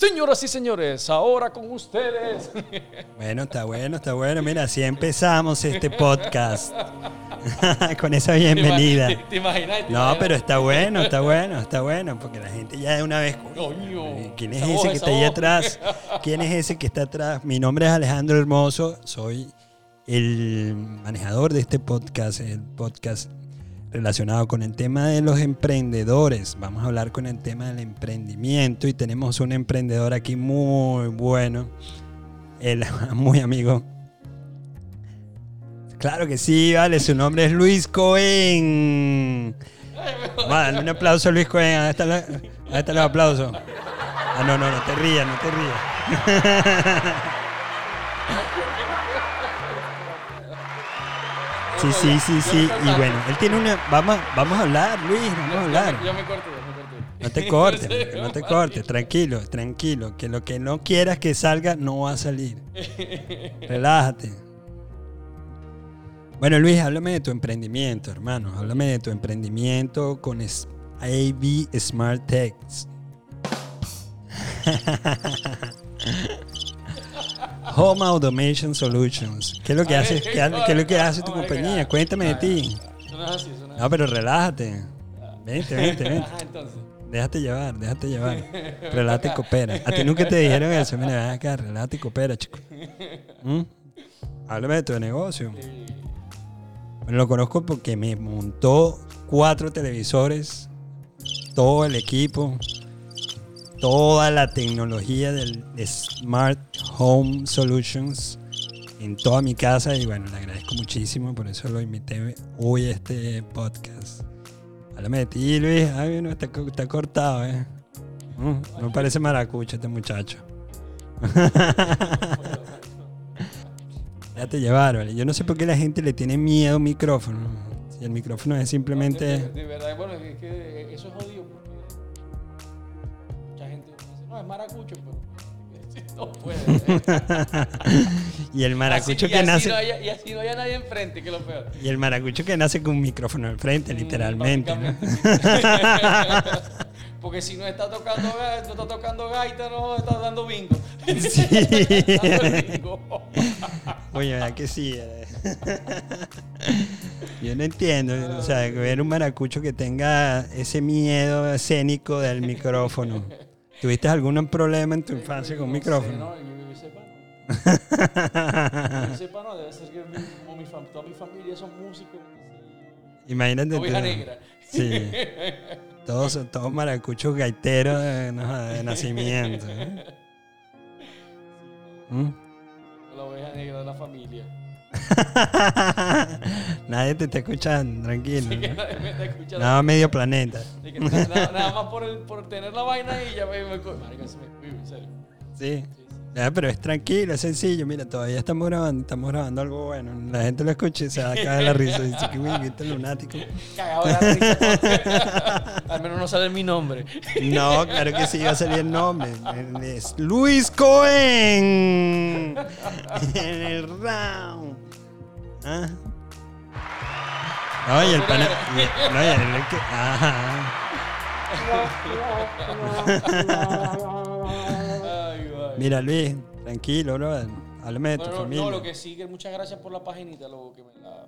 Señoras y señores, ahora con ustedes. Bueno, está bueno, está bueno. Mira, así empezamos este podcast. con esa bienvenida. ¿Te, te imaginas? ¿Te No, pero está bueno, está bueno, está bueno, porque la gente ya de una vez... Coño, ¿Quién es ese voz, que está ahí voz. atrás? ¿Quién es ese que está atrás? Mi nombre es Alejandro Hermoso, soy el manejador de este podcast, el podcast relacionado con el tema de los emprendedores. Vamos a hablar con el tema del emprendimiento y tenemos un emprendedor aquí muy bueno, el muy amigo. Claro que sí, vale, su nombre es Luis Cohen. Vale, un aplauso a Luis Cohen. Ahí están los, ahí están los aplausos. Ah, no, no, no te rías, no te rías. Sí, sí, sí, sí. Y bueno, él tiene una. Vamos, vamos a hablar, Luis, vamos a hablar. Yo me corté, yo me corté. No te cortes, no te cortes, tranquilo, tranquilo. Que lo que no quieras que salga no va a salir. Relájate. Bueno, Luis, háblame de tu emprendimiento, hermano. Háblame de tu emprendimiento con AB Smart Techs. Home Automation Solutions. ¿Qué es lo que hace, qué, es lo que hace tu compañía? Cuéntame de ti. No es así, eso no es No, pero relájate. Vente, vente, vente. Ajá, entonces. Déjate llevar, déjate llevar. Relájate y coopera. A ti nunca te dijeron eso. Mira, ven acá, relájate y coopera, chico. ¿Mm? Háblame de tu negocio. Bueno, lo conozco porque me montó cuatro televisores, todo el equipo, toda la tecnología del Smart Home Solutions en toda mi casa y bueno, le agradezco muchísimo, por eso lo invité hoy a este podcast. Háblame de ti, Luis. Ay, no, está, co- está cortado, ¿eh? Mm, no parece maracucho este muchacho. Déjate llevar, ¿vale? Yo no sé por qué la gente le tiene miedo a un micrófono. Si el micrófono es simplemente... de verdad, bueno, es que eso es jodido es maracucho, pero no puede. y el maracucho Así- que nace... no haya- y así no haya nadie enfrente, que es lo peor. Y el maracucho que nace con un micrófono al frente, literalmente, ¿no? Básicamente, sí. Porque si no está tocando, no está tocando gaita, no está dando bingo. Sí. Oye, ¿verdad que sí? eh? Yo no entiendo, o sea, ver un maracucho que tenga ese miedo escénico del micrófono. ¿Tuviste algún problema en tu infancia con micrófono? No, sepa, no. Yo sepa, no. Debe ser que mi, mi fam- toda mi familia son músicos. Imagínate. Oveja negra. Sí. Todos, todos maracuchos gaiteros de, no, de nacimiento. ¿eh? ¿Mm? La oveja negra de la familia. Nadie te está escuchando, tranquilo. Que ¿no? me está escuchando. Nada, medio planeta. Que nada, nada- más por, el, por tener la vaina y ya me... me me serio. Sí. Ya, pero es tranquilo, es sencillo. Mira, todavía estamos grabando, estamos grabando algo bueno. La gente lo escucha y se va a caer la risa. Dice que "Uy, este lunático. Cagado de la risa. Al menos no sale mi nombre. No, claro que sí, va a salir el nombre. Es Luis Cohen. En el round. ¿Ah? No, y el pana. No, y el que. Ajá. Mira, Luis, tranquilo, bro. Háblame de tu Bueno, no, familia. no, lo que sí, que muchas gracias por la paginita, lo que me la...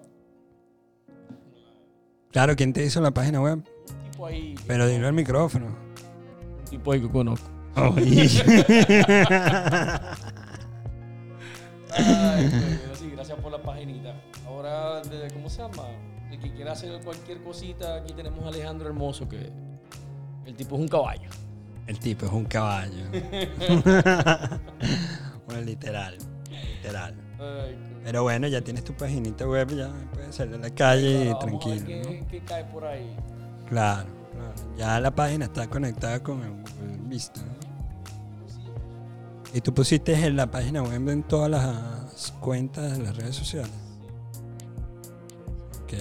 Claro, ¿quién te hizo la página web? Un tipo ahí... Pero dilo al micrófono. Un tipo ahí que conozco. Oye. Ay, pero sí, gracias por la paginita. Ahora, ¿cómo se llama? El que quiera hacer cualquier cosita, aquí tenemos a Alejandro Hermoso, que el tipo es un caballo. El tipo es un caballo. bueno, literal. Literal. Ay, Pero bueno, ya tienes tu paginita web, ya puedes salir a la calle Vamos a ver tranquilo. qué, ¿no? qué cae por ahí. Claro, claro. Ya la página está conectada con el Google Vista. Y tú pusiste en la página web en todas las cuentas de las redes sociales. Ok.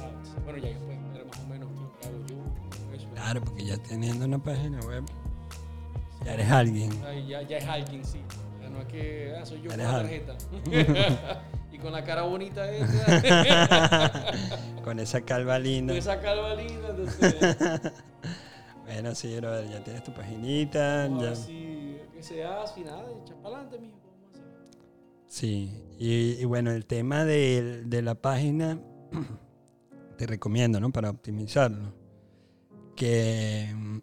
Ah, Bueno, ya pueden ver más o menos qué hago yo. Eso. Claro, porque ya teniendo una página web, ya eres alguien. Ay, ya, ya es alguien, sí. Ya no es que ah, soy yo con la tarjeta. y con la cara bonita esa. Con esa calva linda. de esa calva linda. Entonces, Bueno, sí, brother, ya tienes tu paginita. ahora Ya. sí, que se hace y nada, echa para adelante, mijo. Sí, y, y bueno, el tema de, de la página, te recomiendo, ¿no? Para optimizarlo, que mm,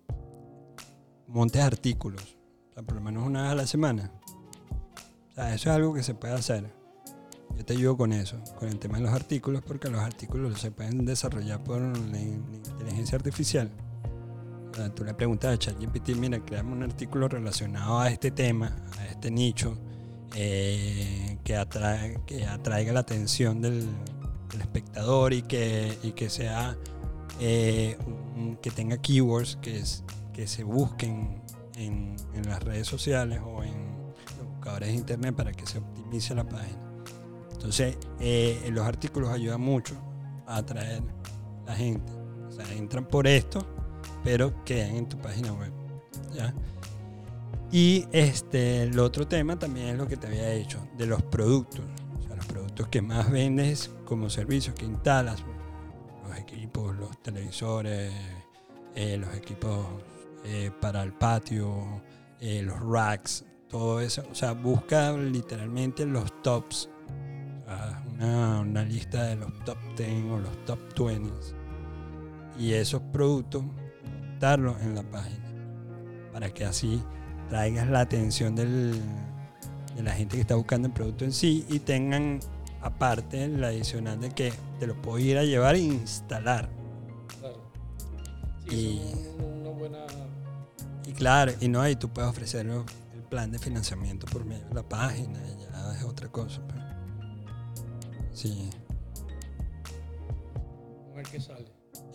montes artículos, o sea, por lo menos una vez a la semana. O sea, eso es algo que se puede hacer. Yo te ayudo con eso, con el tema de los artículos, porque los artículos se pueden desarrollar por la, in- la inteligencia artificial. O tú le preguntas a ChatGPT, mira, creame un artículo relacionado a este tema, a este nicho, eh, que, atrae, que atraiga la atención del, espectador y que, y que sea eh, que tenga keywords que, es- que se busquen en, las redes sociales o en los buscadores de internet para que se optimice la página. Entonces, eh, los artículos ayudan mucho a atraer la gente. O sea, entran por esto, pero quedan en tu página web. ¿ya? Y este, el otro tema también es lo que te había dicho, de los productos. O sea, los productos que más vendes como servicios que instalas. Los equipos, los televisores, eh, los equipos eh, para el patio, eh, los racks, todo eso. O sea, busca literalmente los tops. O sea, una, una lista de los top 10 o los top 20. Y esos productos, montarlos en la página. Para que así traigas la atención del- de la gente que está buscando el producto en sí y tengan aparte la adicional de que te lo puedo ir a llevar e instalar. Claro. Y- Sí, una buena. Y claro, y no ahí tú puedes ofrecer el plan de financiamiento por medio de la página y ya es otra cosa. pero- Sí. A ver qué sale.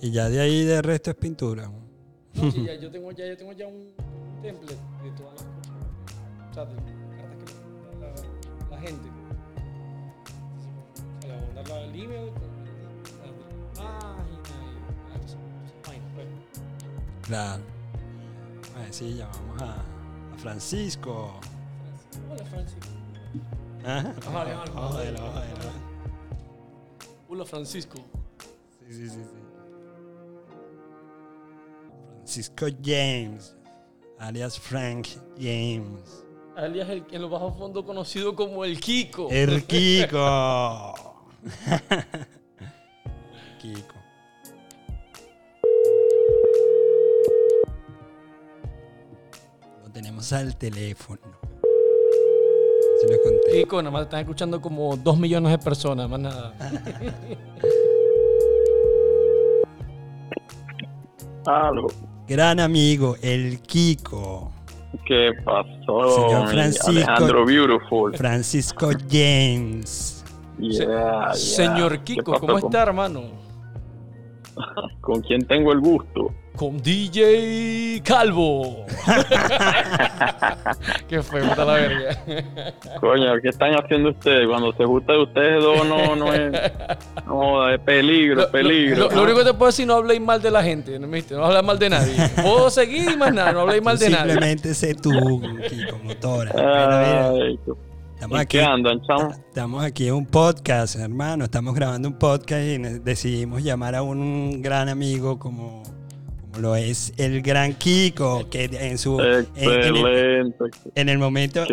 Y ya de ahí de resto es pintura. No, sí, ya, yo, tengo ya, yo tengo ya un template de todas las cosas. O sea, de cartas que le la, la gente. Sea, le voy a mandar la- email la, la página y pues. Claro. A ver si llamamos a, a Francisco. Hola, Francisco. Ajá. A a verlo. Hola, Francisco. Sí, sí, sí, sí. Francisco James, alias Frank James. Alias el en lo bajo fondo conocido como el Kiko. El Kiko. Kiko. Al teléfono. Se lo conté. Kiko, nada más están escuchando como dos millones de personas, más nada. Algo. Gran amigo, el Kiko. ¿Qué pasó? Señor Francisco. Alejandro Beautiful. Francisco James. Yeah, yeah. Señor ¿Qué Kiko, ¿cómo con- está, hermano? ¿Con quién tengo el gusto? Con DJ Calvo. Qué feo, está la verga. Coño, ¿qué están haciendo ustedes? Cuando se gusta de ustedes dos, no, no es. No, es peligro, Lo, peligro. lo- lo único que te puedo decir, no habléis mal de la gente, ¿no, viste? no habléis mal de nadie. Puedo seguir y más nada, no habléis mal de nadie. Simplemente sé tú, Kiko Motora. Mira, estamos ¿En aquí. andan? Estamos aquí en un podcast, hermano. Estamos grabando un podcast y decidimos llamar a un gran amigo como lo es el gran Kiko, que en su en, en el, Excelente. en el momento.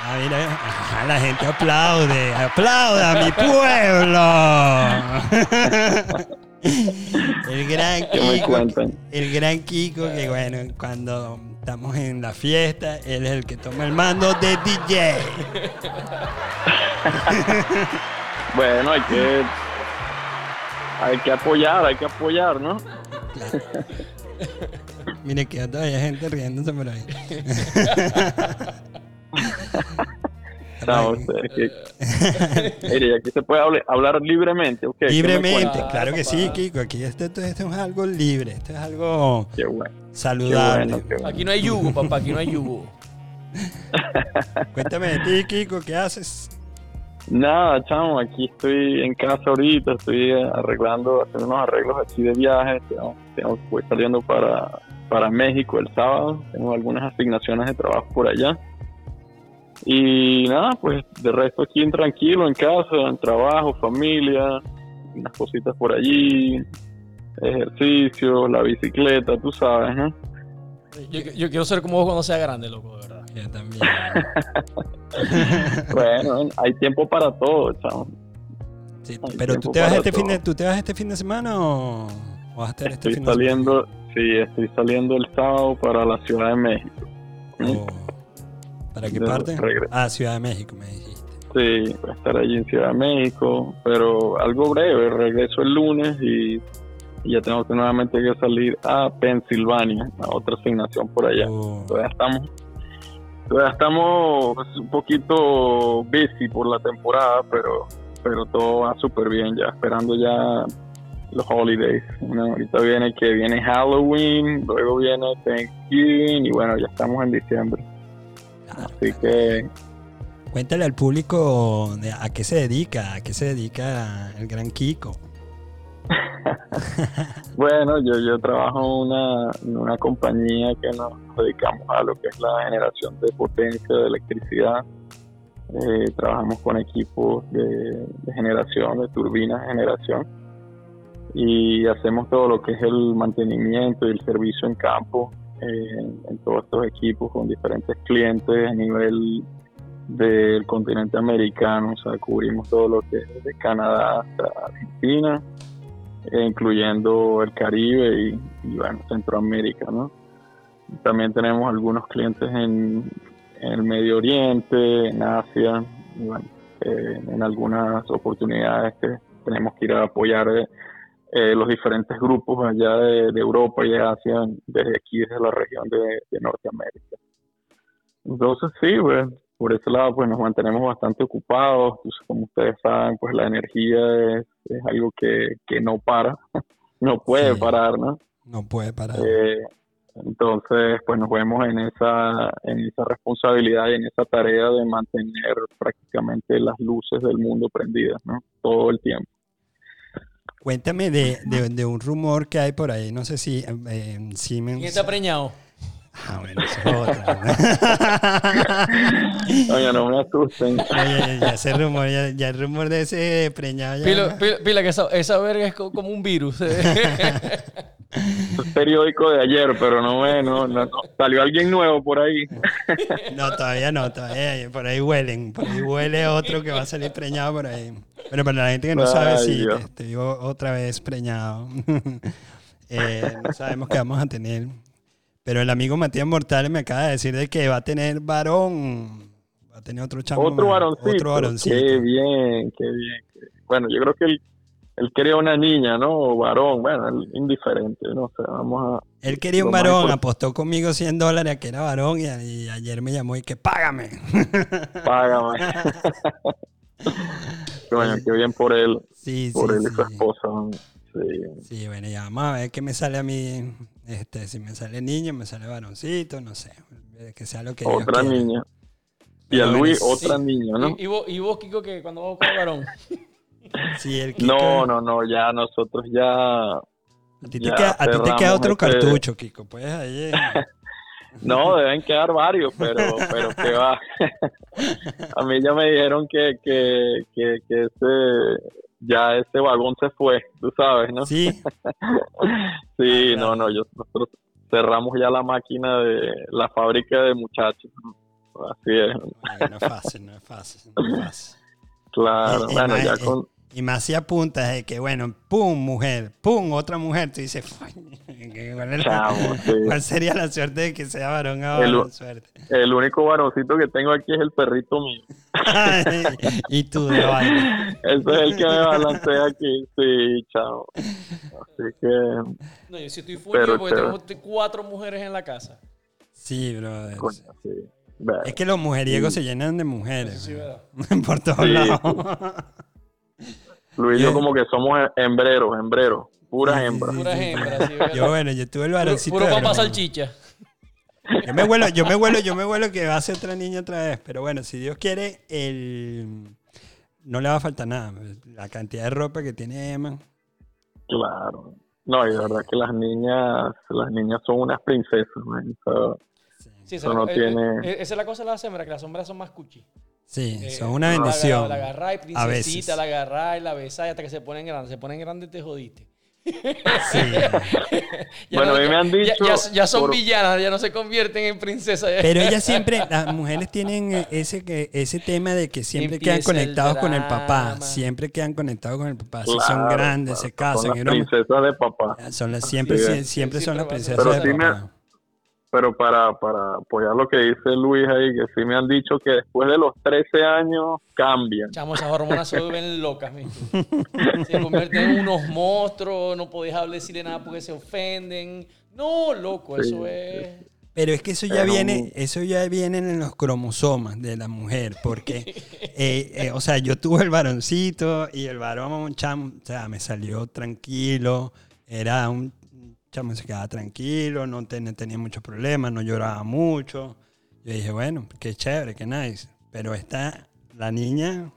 Ah, mira, ajá, la gente aplaude, aplauda mi pueblo. el gran ¿Qué me Kiko, el gran Kiko, que bueno, cuando estamos en la fiesta, él es el que toma el mando de DJ. Bueno, hay que. Hay que apoyar, hay que apoyar, ¿no? Mire que todavía hay gente riéndose por ahí. Ustedes que- Mire, y aquí se puede hablar libremente, ¿ok? ¿Qué me Libremente, claro que sí. Kiko. Aquí esto, esto- esto es algo libre, esto es algo Qué bueno, qué saludable. bueno, qué bueno. Aquí no hay yugo, papá, aquí no hay yugo. Cuéntame de ti, Kiko, ¿qué haces? Nada, chamo, aquí estoy en casa ahorita, estoy eh, arreglando, haciendo unos arreglos aquí de viaje. Tengo, tengo- voy saliendo para, para México el sábado, tengo algunas asignaciones de trabajo por allá. Y nada, pues de resto aquí en tranquilo, en casa, en trabajo, familia, unas cositas por allí, ejercicio, la bicicleta, tú sabes, ¿no? Yo, yo quiero ser como vos cuando sea grande, loco, de verdad. Yo también. Bueno, hay tiempo para todo. Sí, Hay pero tú te, vas este fin de. ¿tú te vas este fin de semana o, o vas a estar este Estoy fin de semana? saliendo, sí, estoy saliendo el sábado para la Ciudad de México. O- ¿Para qué De parte? regreso. Ah, Ciudad de México, me dijiste. Sí, voy a estar allí en Ciudad de México, pero algo breve, regreso el lunes y, y ya tengo que nuevamente que salir a Pensilvania, a otra asignación por allá. O- Todavía estamos, todavía estamos un poquito busy por la temporada, pero, pero todo va súper bien ya, esperando ya los holidays. Bueno, ahorita viene que viene Halloween, luego viene Thanksgiving y bueno, ya estamos en diciembre. Así que Cuéntale al público a qué se dedica, a qué se dedica el gran Kiko. Bueno, yo, yo trabajo en una, en una compañía que nos dedicamos a lo que es la generación de potencia de electricidad. Eh, trabajamos con equipos de, de generación, de turbinas de generación. Y hacemos todo lo que es el mantenimiento y el servicio en campo eh, en, en todos estos equipos con diferentes clientes a nivel del continente americano. O sea, cubrimos todo lo que es desde Canadá hasta Argentina incluyendo el Caribe y, bueno, Centroamérica, ¿no? También tenemos algunos clientes en, el Medio Oriente, en Asia, bueno, eh, en algunas oportunidades que tenemos que ir a apoyar eh, eh, los diferentes grupos allá de, Europa y de Asia, desde aquí, desde la región de, de Norteamérica. Entonces, sí, pues, por ese lado, pues nos mantenemos bastante ocupados. Pues, como ustedes saben, pues la energía es, es algo que, que, no para, no puede Sí. parar, ¿no? No puede parar. Eh, entonces, pues nos vemos en esa, en esa responsabilidad y en esa tarea de mantener prácticamente las luces del mundo prendidas, ¿no? Todo el tiempo. Cuéntame de, de- de un rumor que hay por ahí, no sé si eh, Siemens... ¿Quién está preñado? Ah, bueno, eso es otra. Oye, no me asusten. Oye, ya ese rumor, ya, ya el rumor de ese preñado ya... Pila, pila- pila, que esa, esa verga es co- como un virus. Es periódico de ayer, pero no me, no, no, no. Salió alguien nuevo por ahí. No, todavía no, todavía por ahí huelen, por ahí huele otro que va a salir preñado por ahí. Bueno, para la gente que no sabe, sí, te digo otra vez preñado. Eh, no sabemos qué vamos a tener. Pero el amigo Matías Mortales me acaba de decir de que va a tener varón. Va a tener otro chamo. Otro más, varoncito. Otro varoncito. Qué bien, qué bien. Bueno, yo creo que él, él quería una niña, ¿no? O varón. Bueno, él indiferente, no sé. Vamos a. Él quería un varón, apostó conmigo 100 dólares a que era varón y, y ayer me llamó y que págame. Págame. Coño, qué bien por él, Sí, sí, por él y su sí. esposa. Sí. Sí, bueno, ya vamos a ver qué me sale a mí. Este, si me sale niño, me sale varoncito, no sé. Que sea lo que Dios Otra quiera. niña. Y a bueno, Luis, sí. otra niña, ¿no? y, y vos, y vos, Kiko, que cuando vos con el varón. Sí, el Kiko- No, no, no, ya nosotros ya. A ti te queda, a ti te queda cerramos otro este- cartucho, Kiko. Pues ahí. eh. No, deben quedar varios, pero, pero que va. A mí ya me dijeron que, que, que, que ese, ya ese vagón se fue, tú sabes, ¿no? Sí, Sí, no, no, yo, nosotros cerramos ya la máquina de la fábrica de muchachos. Así es, no es fácil, no es fácil. No es fácil. claro. Eh, eh, bueno, ya eh, con. Y más si apuntas de que, bueno, pum, mujer, pum, otra mujer. Tú dices, "Fuy, ¿cuál, sí. sería la suerte de que sea varón ahora? El- Suerte. El único varoncito que tengo aquí es el perrito mío. y tú de vaina. Ese es el que me balancea aquí. Sí, chao. Así que. No, yo sí estoy full Pero porque chévere. tengo cuatro mujeres en la casa. Sí, brother. Coño, sí. Es que los mujeriegos se llenan de mujeres. Sí, ¿verdad? ¿verdad? Por todos Sí. lados. Luis y Yo- como que somos hembreros, hembreros, puras hembras. sí. Puras hembras, sí. Yo, bueno, yo tuve el Puro, varoncito. puro de papá salchicha. Yo me vuelo, yo me vuelo, yo me vuelo que va a ser otra niña otra vez. Pero bueno, si Dios quiere, el... no le va a faltar nada. La cantidad de ropa que tiene Emma. Claro. No, y de verdad que las niñas, las niñas son unas princesas, man. O sea, Sí, Eso esa, no eh, tiene- eh, esa es la cosa de las hembras, que las hembras son más cuchi. Sí, Eh, son una la- bendición. La, agarráis, a veces. princesita, la agarráis, la besáis hasta que se ponen grandes. Se ponen grandes, te jodiste. Sí. Ya Bueno, a mí me han ya- dicho Ya, ya son por- villanas, ya no se convierten en princesas. Pero ellas siempre, las mujeres tienen ese, que- ese tema de que siempre quedan Empieza el conectados con el papá. Siempre quedan conectados con el papá. Si son Claro, grandes, se claro, casan. Son y las princesas de papá. Son las, siempre, siempre Sí, son las siempre princesas de papá. Pero para, para apoyar lo que dice Luis ahí, que sí me han dicho que después de los 13 años cambian. Chamo, esas hormonas se vuelven locas, ¿viste? Se convierten en unos monstruos, no podés hablar decirle nada porque se ofenden. No, loco, Sí, eso es. Pero es que eso ya Pero- viene, eso ya viene en los cromosomas de la mujer, porque, eh, eh, o sea, yo tuve el varoncito y el varón, chamo, o sea, me salió tranquilo, era un chamo, se quedaba tranquilo, no ten- tenía muchos problemas, no lloraba mucho. Yo dije, bueno, qué chévere, qué nice. Pero esta, la niña,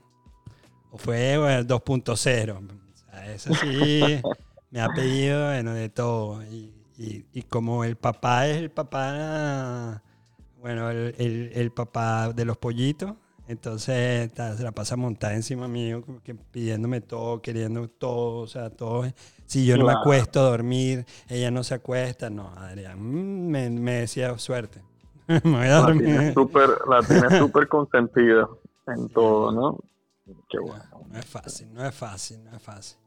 fue bueno, 2.0. O sea, eso sí, me ha pedido, bueno, de todo. Y, y- y como el papá es el papá, bueno, el, el- el papá de los pollitos, entonces ta, se la pasa montada encima mío, que pidiéndome todo, queriendo todo, o sea, todo. Si yo no me acuesto a dormir, ella no se acuesta, no, Adrián, mm, me, me decía suerte. me voy a dormir. la tiene súper consentida en todo, ¿no? Qué bueno. No es fácil, no es fácil, no es fácil.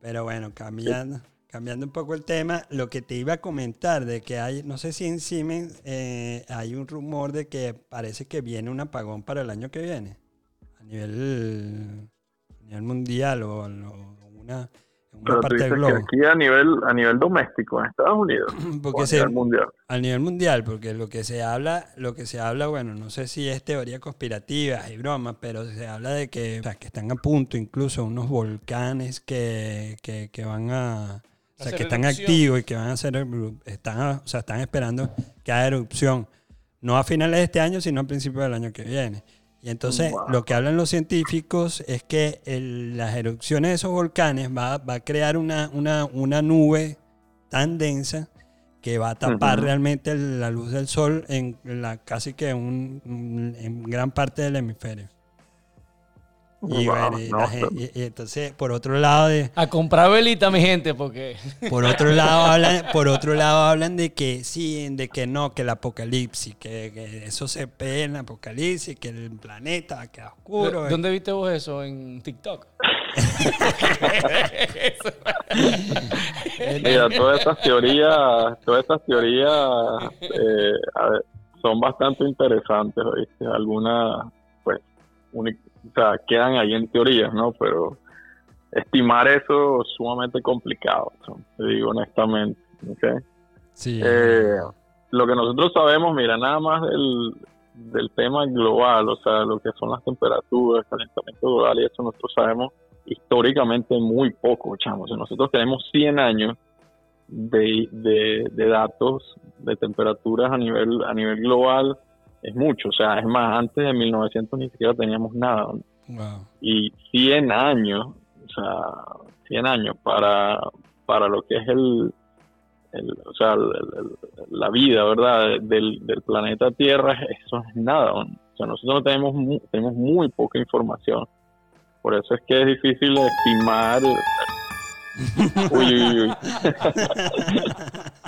Pero bueno, cambiando, cambiando un poco el tema, lo que te iba a comentar de que hay, no sé si en Siemens eh, hay un rumor de que parece que viene un apagón para el año que viene, a nivel, a nivel mundial o, o una, una Pero tú dices del que aquí a nivel, a nivel doméstico en Estados Unidos, o Porque a se, nivel mundial. a nivel mundial, porque lo que se habla, lo que se habla, bueno, no sé si es teoría conspirativa y bromas, pero se habla de que, o sea, que están a punto incluso unos volcanes que, que, que van a, o sea, que están erupción. activos y que van a hacer, están, a- o sea, están esperando que haya erupción, no a finales de este año, sino a principios del año que viene. Y entonces Wow. lo que hablan los científicos es que el- las erupciones de esos volcanes va, va a crear una, una, una nube tan densa que va a tapar realmente la luz del sol en la casi que un- en gran parte del hemisferio. Y, Wow, bueno, y no, la gen- y- y entonces por otro lado de, A comprar velita, mi gente, porque. por otro lado hablan, por otro lado hablan de que sí, de que no, que el apocalipsis, que, que eso se ve en el apocalipsis, que el planeta va a quedar oscuro. ¿Dónde viste vos eso? ¿En TikTok? Mira, todas estas teorías, todas estas teorías eh, ver, son bastante interesantes, ¿oíste? Algunas, pues, o sea, quedan ahí en teorías, ¿no? Pero estimar eso es sumamente complicado, ¿no? te digo honestamente, ¿ok? Sí. Eh, lo que nosotros sabemos, mira, nada más del, del tema global, o sea, lo que son las temperaturas, calentamiento global y eso nosotros sabemos históricamente muy poco, chamos. O sea, nosotros tenemos 100 años de, de, de datos de temperaturas a nivel a nivel global, es mucho, o sea, es más, antes de 1900 ni siquiera teníamos nada, Wow. y 100 años, o sea, 100 años para, para lo que es el, el- o sea, el- el- la vida, ¿verdad? Del, del planeta Tierra, eso es nada. O sea, nosotros no tenemos, tenemos muy poca información. Por eso es que es difícil estimar. Uy, uy, uy.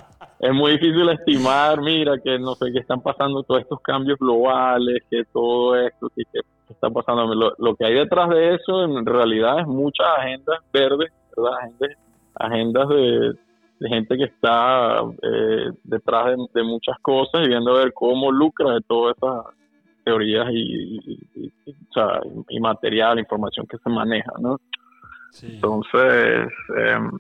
es muy difícil estimar, mira, que no sé qué están pasando todos estos cambios globales, que todo esto, que, que está pasando. Lo, lo que hay detrás de eso en realidad es muchas agendas verdes, ¿verdad? Agendas, agendas de, de gente que está eh, detrás de, de muchas cosas y viendo a ver cómo lucra de todas esas teorías y, y- y- y- o sea, y material, información que se maneja, ¿no? Sí. Entonces, em,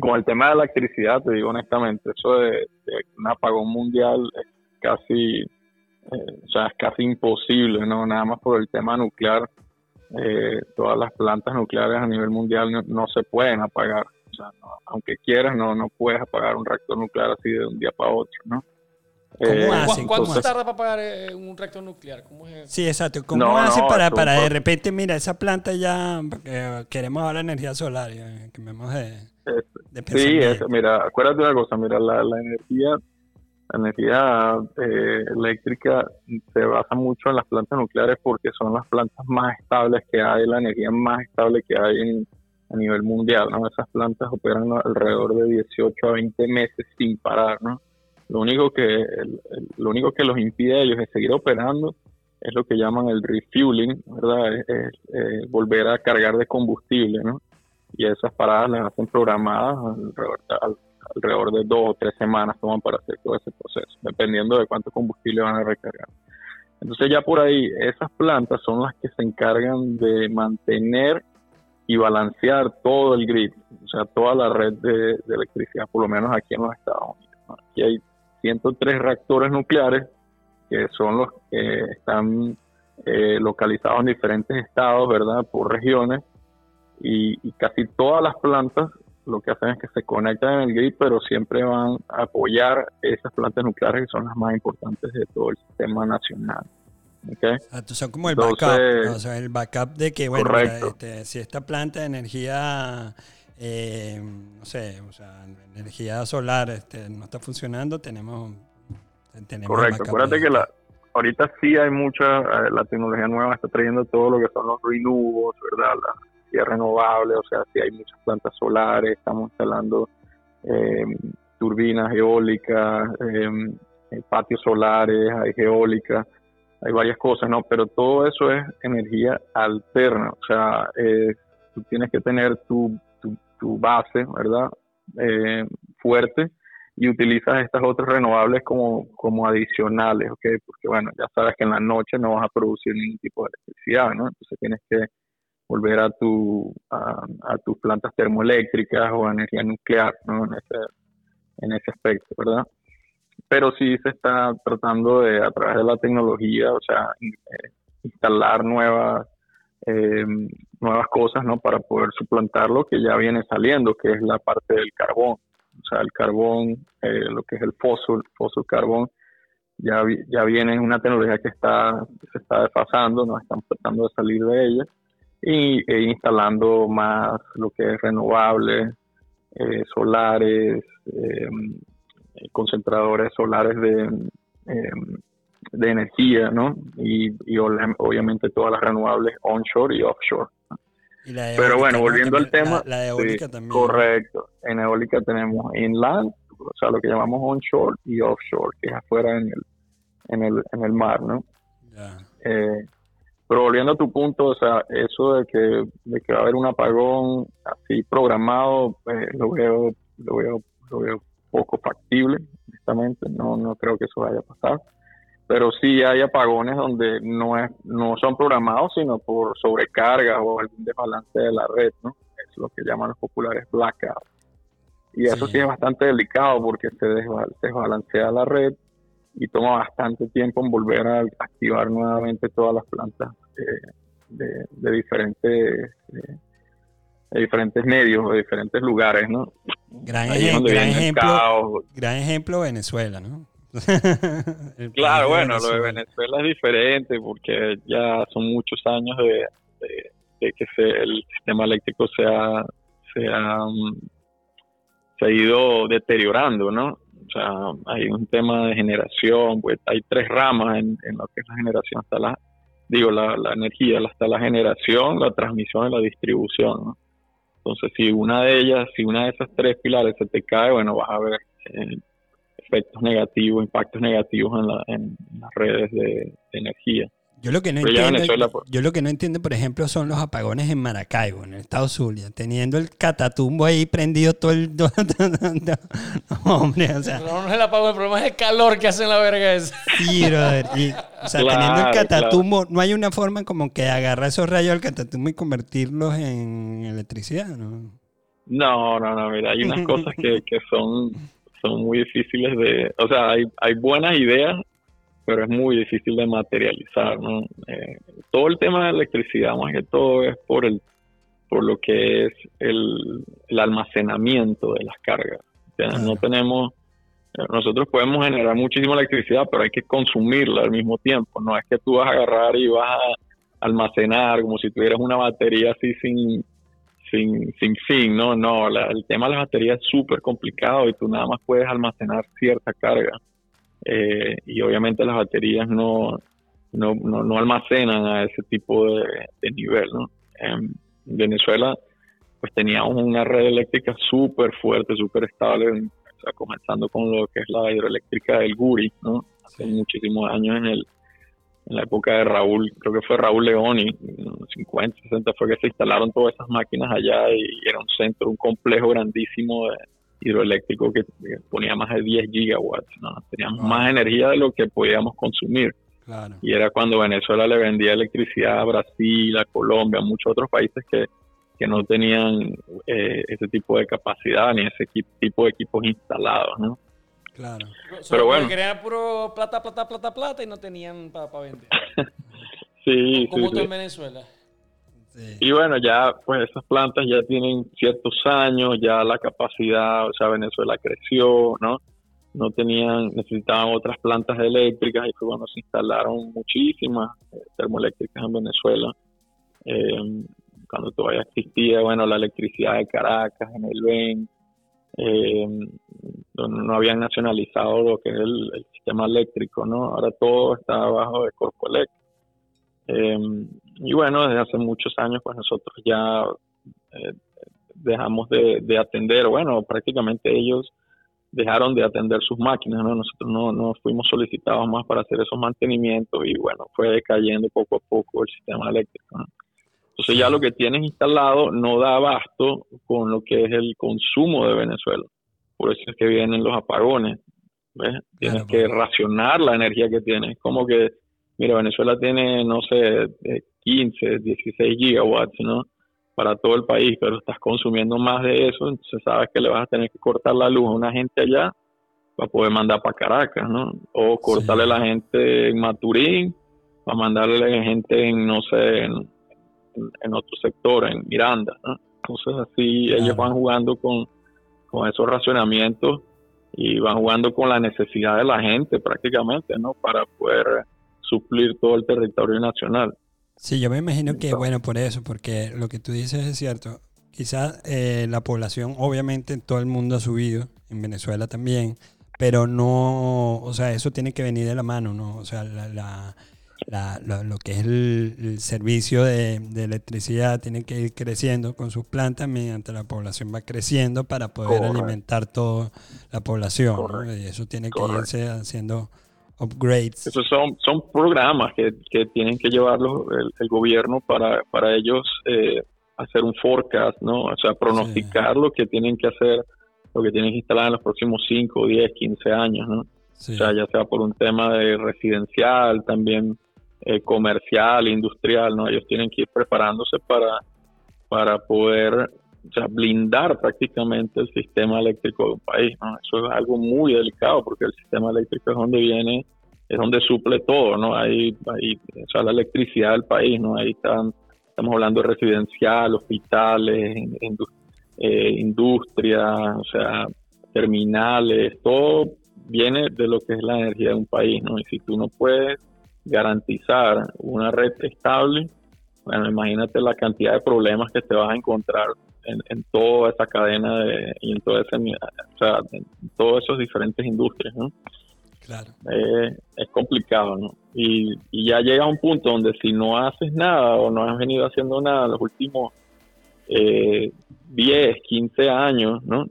con el tema de la electricidad, te digo honestamente, eso de, de un apagón mundial es casi, eh, o sea, es casi imposible, ¿no? Nada más por el tema nuclear, eh, todas las plantas nucleares a nivel mundial no, no se pueden apagar. O sea, no- aunque quieras, no, no puedes apagar un reactor nuclear así de un día para otro, ¿no? ¿Cómo Eh, ¿Cuánto ¿Cómo tarda para pagar eh, un reactor nuclear? ¿Cómo es eso? Sí, exacto. ¿Cómo No, hace no, para, para de repente, mira, esa planta ya eh, queremos ahora energía solar, eh, que vemos de, de Sí, eso, mira, acuérdate una cosa, mira, la, la energía, la energía eh, eléctrica se basa mucho en las plantas nucleares porque son las plantas más estables que hay, la energía más estable que hay en, a nivel mundial, ¿no? Esas plantas operan alrededor de 18 a 20 meses sin parar, ¿no? Lo único que, lo único que los impide a ellos es seguir operando es lo que llaman el refueling, ¿verdad? Es, volver a cargar de combustible, ¿no? Y esas paradas las hacen programadas alrededor, de dos o tres semanas toman para hacer todo ese proceso, dependiendo de cuánto combustible van a recargar. Entonces ya por ahí, esas plantas son las que se encargan de mantener y balancear todo el grid, o sea, toda la red de, electricidad, por lo menos aquí en los Estados Unidos. Aquí hay 103 reactores nucleares que son los que están eh, localizados en diferentes estados, ¿verdad? Por regiones. Y, casi todas las plantas lo que hacen es que se conectan en el grid, pero siempre van a apoyar esas plantas nucleares que son las más importantes de todo el sistema nacional. Okay. son como el backup, o sea, el backup de que, bueno, este, si esta planta de energía, eh, no sé, o sea, energía solar este, no está funcionando, tenemos Correcto, acuérdate que la, ahorita sí hay mucha, eh, la tecnología nueva está trayendo todo lo que son los renewables, ¿verdad? La energía renovable, o sea, sí hay muchas plantas solares, estamos instalando em, turbinas eólicas, em, eh, patios solares, hay eólicas, hay varias cosas, ¿no? Pero todo eso es energía alterna, o sea, eh, tú tienes que tener tu, tu, tu base, ¿verdad? fuerte y utilizas estas otras renovables como, como adicionales, ¿ok? Porque bueno, ya sabes que en la noche no vas a producir ningún tipo de electricidad, ¿no? Entonces tienes que volver a tu a, tus plantas termoeléctricas o a energía nuclear, ¿no? En ese, en ese aspecto, ¿verdad? Pero sí se está tratando de, a través de la tecnología, o sea, eh, instalar nuevas eh, nuevas cosas, ¿no? Para poder suplantar lo que ya viene saliendo, que es la parte del carbón o sea, el carbón, eh, lo que es el fósil, fósil carbón, ya, ya viene una tecnología que está se está desfasando, no están tratando de salir de ella y e instalando más lo que es renovable, eh, solares, em, concentradores solares de, em, de energía, ¿no? Y, y obviamente todas las renovables onshore y offshore. Pero bueno, volviendo al tema. La, eólica también. Correcto. En eólica tenemos inland, o sea, lo que llamamos onshore y offshore, que es afuera en el, en el, en el mar, ¿no? Eh, pero volviendo a tu punto, o sea, eso de que, de que va a haber un apagón así programado, eh, lo veo, lo veo, lo veo poco factible, honestamente, no, no creo que eso vaya a pasar. Pero sí hay apagones donde no es no son programados sino por sobrecarga o algún desbalance de la red no es lo que llaman los populares blackouts. Y eso sí. es bastante delicado porque se desbalancea la red y toma bastante tiempo en volver a activar nuevamente todas las plantas eh, de, diferentes eh, de diferentes medios de diferentes lugares no gran, ejemplo gran ejemplo Venezuela no claro, bueno, lo de Venezuela. Es diferente porque ya son muchos años de, que el sistema eléctrico se ha, se ha, ido deteriorando, ¿no? O sea, hay un tema de generación, pues hay tres ramas en, lo que es la generación, hasta la, digo, la, la energía, hasta la generación, la transmisión y la distribución. Entonces, si una de ellas, si una de esas tres pilares se te cae, bueno, vas a ver eh, efectos negativos, impactos negativos en, la, en las redes de, energía. Yo lo, que no entiendo, pues. yo lo que no entiendo, por ejemplo, son los apagones en Maracaibo, en el estado Zulia, teniendo el catatumbo ahí prendido todo el... no, hombre, o sea... no es el apagón, el problema es el calor que hace en la verga esa. Sí, brother. o sea, teniendo el catatumbo, no hay una forma como que agarrar esos rayos del catatumbo y convertirlos en electricidad, ¿no? No, no, no, mira, hay unas cosas que, que son son muy difíciles de, o sea, hay, hay buenas ideas, pero es muy difícil de materializar, ¿no? Eh, todo el tema de electricidad, más que todo, es por el por lo que es el, almacenamiento de las cargas. no tenemos, nosotros podemos generar muchísima electricidad, pero hay que consumirla al mismo tiempo. No es que tú vas a agarrar y vas a almacenar como si tuvieras una batería así sin, sin, sin fin, ¿no? No, el tema de las baterías es súper complicado y tú nada más puedes almacenar cierta carga. Eh, y obviamente las baterías no, no, no, almacenan a ese tipo de, nivel, ¿no? En Venezuela, pues teníamos una red eléctrica súper fuerte, súper estable, o sea, comenzando con lo que es la hidroeléctrica del Guri, ¿no? Hace muchísimos años en el en la época de Raúl, creo que fue Raúl León y en los 50, 60 fue que se instalaron todas esas máquinas allá y era un centro, un complejo grandísimo de hidroeléctrico que ponía más de 10 gigawatts, ¿no? Teníamos más energía de lo que podíamos consumir. Y era cuando Venezuela le vendía electricidad a Brasil, a Colombia, a muchos otros países que, que no tenían eh, ese tipo de capacidad ni ese tipo de equipos instalados, ¿no? Claro. Pero bueno. Querían puro plata, plata, plata, plata y no tenían para vender. sí, Como sí, en Venezuela. Y bueno, ya pues esas plantas ya tienen ciertos años, ya la capacidad, o sea, Venezuela creció, ¿no? No tenían, necesitaban otras plantas eléctricas y fue cuando se instalaron muchísimas eh, termoeléctricas en Venezuela. Eh, cuando todavía existía, bueno, la electricidad de Caracas, en el BEN, eh, no habían nacionalizado lo que es el, sistema eléctrico, ¿no? Ahora todo está abajo de Corpoelec. Eh, y bueno, desde hace muchos años, pues nosotros ya eh, dejamos de, atender, bueno, prácticamente ellos dejaron de atender sus máquinas, ¿no? Nosotros no, no fuimos solicitados más para hacer esos mantenimientos y bueno, fue decayendo poco a poco el sistema eléctrico, ¿no? Entonces ya lo que tienes instalado no da abasto con lo que es el consumo de Venezuela. Por eso es que vienen los apagones. ¿ves? Tienes que racionar la energía que tienes. Como que, mira, Venezuela tiene, no sé, 15, 16 gigawatts, ¿no? Para todo el país, pero estás consumiendo más de eso, entonces sabes que le vas a tener que cortar la luz a una gente allá para poder mandar para Caracas, ¿no? O cortarle la gente en Maturín, para mandarle gente en, no sé, en, en, otro sector, en Miranda. Entonces así ellos van jugando con, con esos racionamientos y van jugando con la necesidad de la gente prácticamente, ¿no? Para poder suplir todo el territorio nacional. Sí, yo me imagino que, bueno, por eso, porque lo que tú dices es cierto. Quizás eh, la población, obviamente, en todo el mundo ha subido, en Venezuela también, pero no, o sea, eso tiene que venir de la mano, ¿no? O sea, la lo, que es el, servicio de, electricidad tiene que ir creciendo con sus plantas mediante la población va creciendo para poder alimentar toda la población. Y eso tiene que irse haciendo upgrades. Esos son, son programas que, que tienen que llevarlos el, gobierno para, para ellos eh, hacer un forecast, ¿no? O sea, pronosticar lo que tienen que hacer, lo que tienen que instalar en los próximos 5, 10, 15 años, ¿no? O sea, ya sea por un tema de residencial, también eh, comercial, industrial, ¿no? Ellos tienen que ir preparándose para, para poder blindar prácticamente el sistema eléctrico de un país, Eso es algo muy delicado porque el sistema eléctrico es donde viene, es donde suple todo, ¿no? Ahí o sea, la electricidad del país, ¿no? Ahí están, estamos hablando de residencial, hospitales, eh, industria, o sea, terminales, todo viene de lo que es la energía de un país, ¿no? Y si tú no puedes garantizar una red estable, bueno, imagínate la cantidad de problemas que te vas a encontrar en, toda esa cadena de, y en, todo ese, o sea, en todas esas diferentes industrias, ¿no? Claro. Eh, es complicado, ¿no? Y, ya llega un punto donde si no haces nada o no has venido haciendo nada los últimos eh, 10, 15 años, ¿no?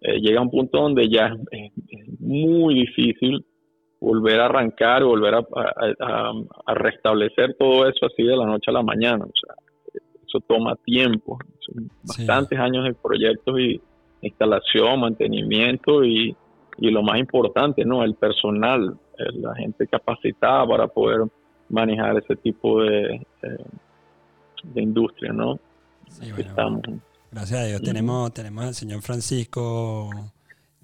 Eh, llega un punto donde ya es muy difícil volver a arrancar, volver a, restablecer todo eso así de la noche a la mañana. O sea, eso toma tiempo, son bastantes años de proyectos y instalación, mantenimiento y, lo más importante, ¿no? El personal, la gente capacitada para poder manejar ese tipo de, de, industria, ¿no? Gracias a Dios tenemos, tenemos al señor Francisco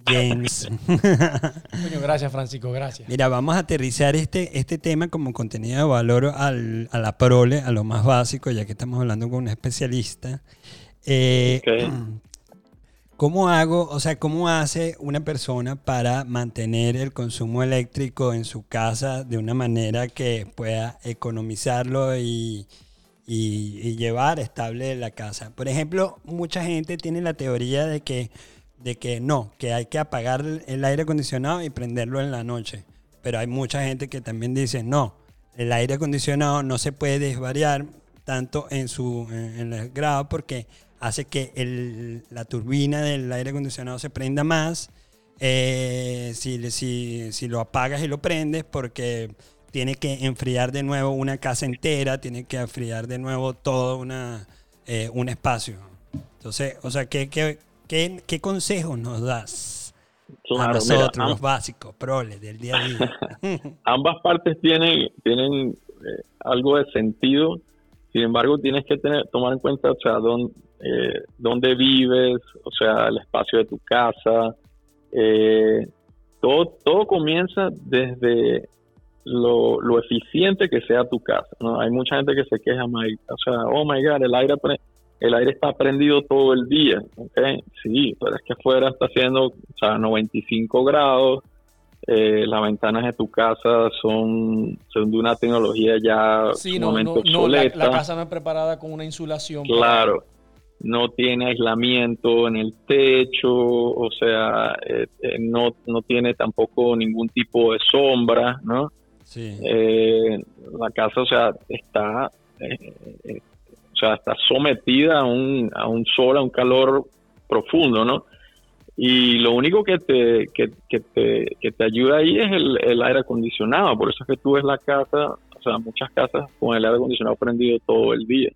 James. gracias, Francisco, gracias. Mira, vamos a aterrizar este, este tema como contenido de valor al, a la prole, a lo más básico, ya que estamos hablando con un especialista. Eh, ¿Cómo hago, o sea, cómo hace una persona para mantener el consumo eléctrico en su casa de una manera que pueda economizarlo y, y llevar estable la casa? Por ejemplo, mucha gente tiene la teoría de que de que no, que hay que apagar el aire acondicionado y prenderlo en la noche. Pero hay mucha gente que también dice, no, el aire acondicionado no se puede desvariar tanto en su en el grado porque hace que el- la turbina del aire acondicionado se prenda más. Eh, si, si, si lo apagas y lo prendes, porque tiene que enfriar de nuevo una casa entera, tiene que enfriar de nuevo todo una, eh, un espacio. Entonces, o sea, ¿qué, qué, qué, qué consejos nos das a Claro, mira, nosotros, los básicos, proles del día a día? ambas partes tienen, tienen eh, algo de sentido, sin embargo tienes que tener, tomar en cuenta, o sea, dónde, eh, dónde vives, o sea, el espacio de tu casa, eh, todo, todo comienza desde lo, lo eficiente que sea tu casa, ¿no? Hay mucha gente que se queja, o sea, oh my god, el aire, el aire está prendido todo el día, ¿ok? Sí, pero es que afuera está haciendo, o sea, 95 grados, eh, las ventanas de tu casa son, son de una tecnología ya Sí, no, sumamente no, no, la, obsoleta. la casa no es preparada con una insulación. para- Claro, no tiene aislamiento en el techo, o sea, eh, eh, no, no tiene tampoco ningún tipo de sombra, ¿no? Sí. Eh, la casa, o sea, está, eh, eh, sea, está sometida a un, a un sol, a un calor profundo, ¿no? Y lo único que te, que, que te, que te ayuda ahí es el, el aire acondicionado. Por eso es que tú ves la casa, o sea, muchas casas con el aire acondicionado prendido todo el día.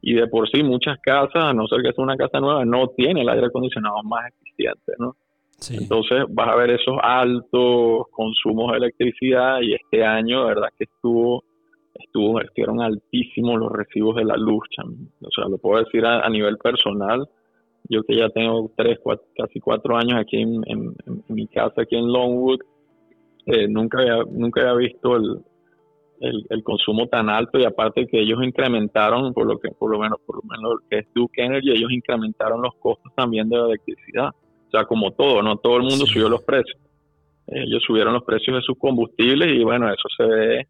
Y de por sí, muchas casas, a no ser que sea una casa nueva, no tiene el aire acondicionado más eficiente, ¿no? sí. Entonces vas a ver esos altos consumos de electricidad y este año, de verdad que estuvo, estuvo, estuvieron altísimos los recibos de la luz, cham. o sea, lo puedo decir a, a nivel personal. Yo que ya tengo tres, cuatro, casi cuatro años aquí en, en- en mi casa aquí en Longwood, eh, nunca había, nunca había visto el, el, el consumo tan alto y aparte que ellos incrementaron, por lo que por lo menos por lo menos lo que es Duke Energy, ellos incrementaron los costos también de la electricidad. O sea, como todo, no todo el mundo Sí. subió los precios. Ellos subieron los precios de sus combustibles y bueno, eso se ve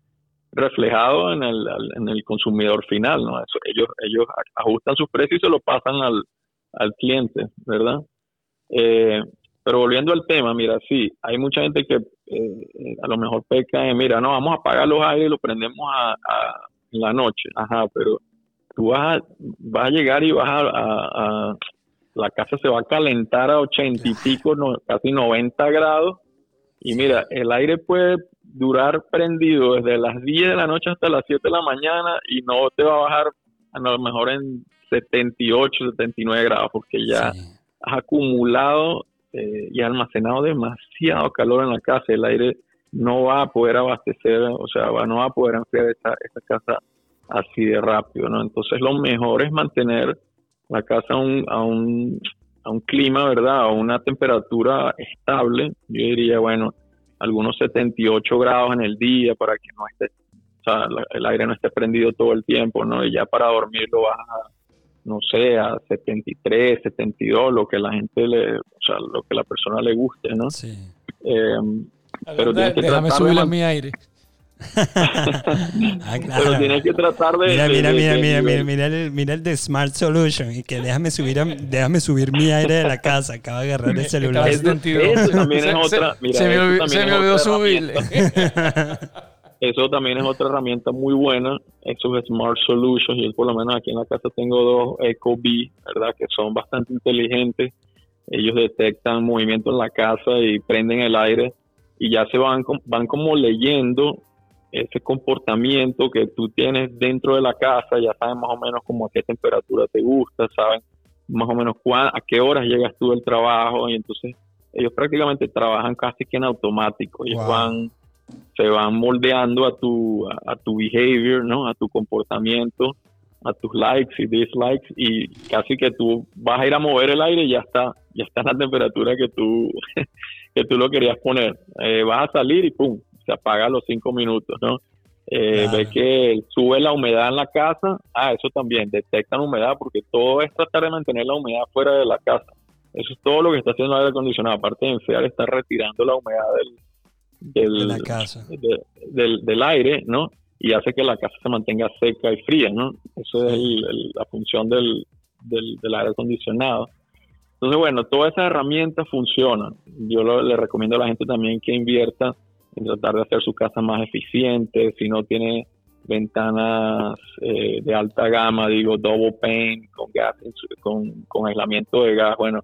reflejado en el, en el consumidor final, ¿no? Ellos, ellos ajustan sus precios y se lo pasan al, al cliente, ¿verdad? Eh, pero volviendo al tema, mira, sí, hay mucha gente que eh, eh, a lo mejor peca en, mira, no, vamos a apagar los aires y lo prendemos a, en la noche, ajá, pero tú vas a, a llegar y vas a, a- a- la casa se va a calentar a ochenta y pico, no, casi 90 grados, y mira, el aire puede durar prendido desde las 10 de la noche hasta las 7 de la mañana y no te va a bajar a lo mejor en 78, 79 grados, porque ya Sí. has acumulado eh, y almacenado demasiado calor en la casa. El aire no va a poder abastecer, o sea, va- no va a poder enfriar esta, esta casa así de rápido, ¿no? Entonces lo mejor es mantener la casa a un, a un, a un clima, ¿verdad? A una temperatura estable. Yo diría, bueno, algunos 78 grados en el día para que no esté, o sea, la- el aire no esté prendido todo el tiempo, ¿no? Y ya para dormir lo bajas a, no sé, a 73, 72, lo que la gente le, o sea, lo que la persona le guste, ¿no? Sí. Eh, pero tienes que Déjame tratar de subirle mi aire. Ah, claro. pero tienes que tratar de... Mira, de- mira, de- mira, de mira, mira, mira el, mira el de Smart Solution y que déjame subir, a- déjame subir mi aire de la casa. Acaba de agarrar el celular. Eso- 72. eso también es Se- otra- se- mira, se me eso olvidó- se me subirle. Eso también es otra herramienta muy buena, esos Smart Solutions. Yo por lo menos aquí en la casa tengo dos Ecobee, ¿verdad? Que son bastante inteligentes. Ellos detectan movimiento en la casa y prenden el aire y ya se van, van como leyendo ese comportamiento que tú tienes dentro de la casa, ya saben más o menos como a qué temperatura te gusta, saben más o menos cuá- a qué horas llegas tú del trabajo y entonces ellos prácticamente trabajan casi que en automático, ellos Wow. van se van moldeando a tu a, a tu behavior, ¿no? A tu comportamiento, a tus likes y dislikes y casi que tú vas a ir a mover el aire y ya está, ya está en la temperatura que tú que tú lo querías poner. Eh, vas a salir y pum, se apaga a los cinco minutos, ¿no? Eh, Claro. Ves que sube la humedad en la casa, ah, eso también, detectan humedad porque todo es tratar de mantener la humedad fuera de la casa. Eso es todo lo que está haciendo el aire acondicionado. Aparte de enfriar, está retirando la humedad del, del, De la casa. de- del, del aire, ¿no? Y hace que la casa se mantenga seca y fría, ¿no? Eso es el- el- la función del, del, del aire acondicionado. Entonces, bueno, todas esas herramientas funcionan. Yo lo- le recomiendo a la gente también que invierta en tratar de hacer su casa más eficiente. Si no tiene ventanas eh, de alta gama, digo double pane con gas, con, con aislamiento de gas, bueno,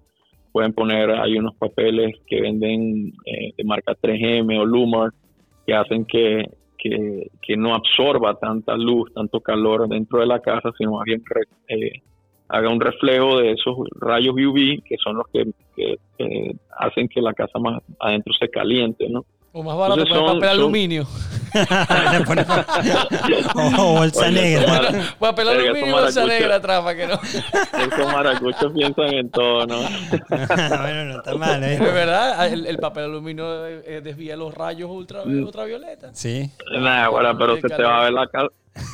pueden poner, hay unos papeles que venden eh, de marca 3M o Lumar que hacen que, que, no absorba tanta luz, tanto calor dentro de la casa, sino más bien eh, haga un reflejo de esos rayos UV que son los que, hacen que la casa más adentro se caliente, ¿no? O más barato poner papel aluminio. o bolsa negra. Papel aluminio y bolsa negra atrás para que no. Esos maracuchos piensan en todo, ¿no? bueno, no está mal, ¿eh? Es verdad, el, papel aluminio eh, desvía los rayos ultra, mm. ultravioleta. Sí. Nah, bueno, pero se te va a ver la cara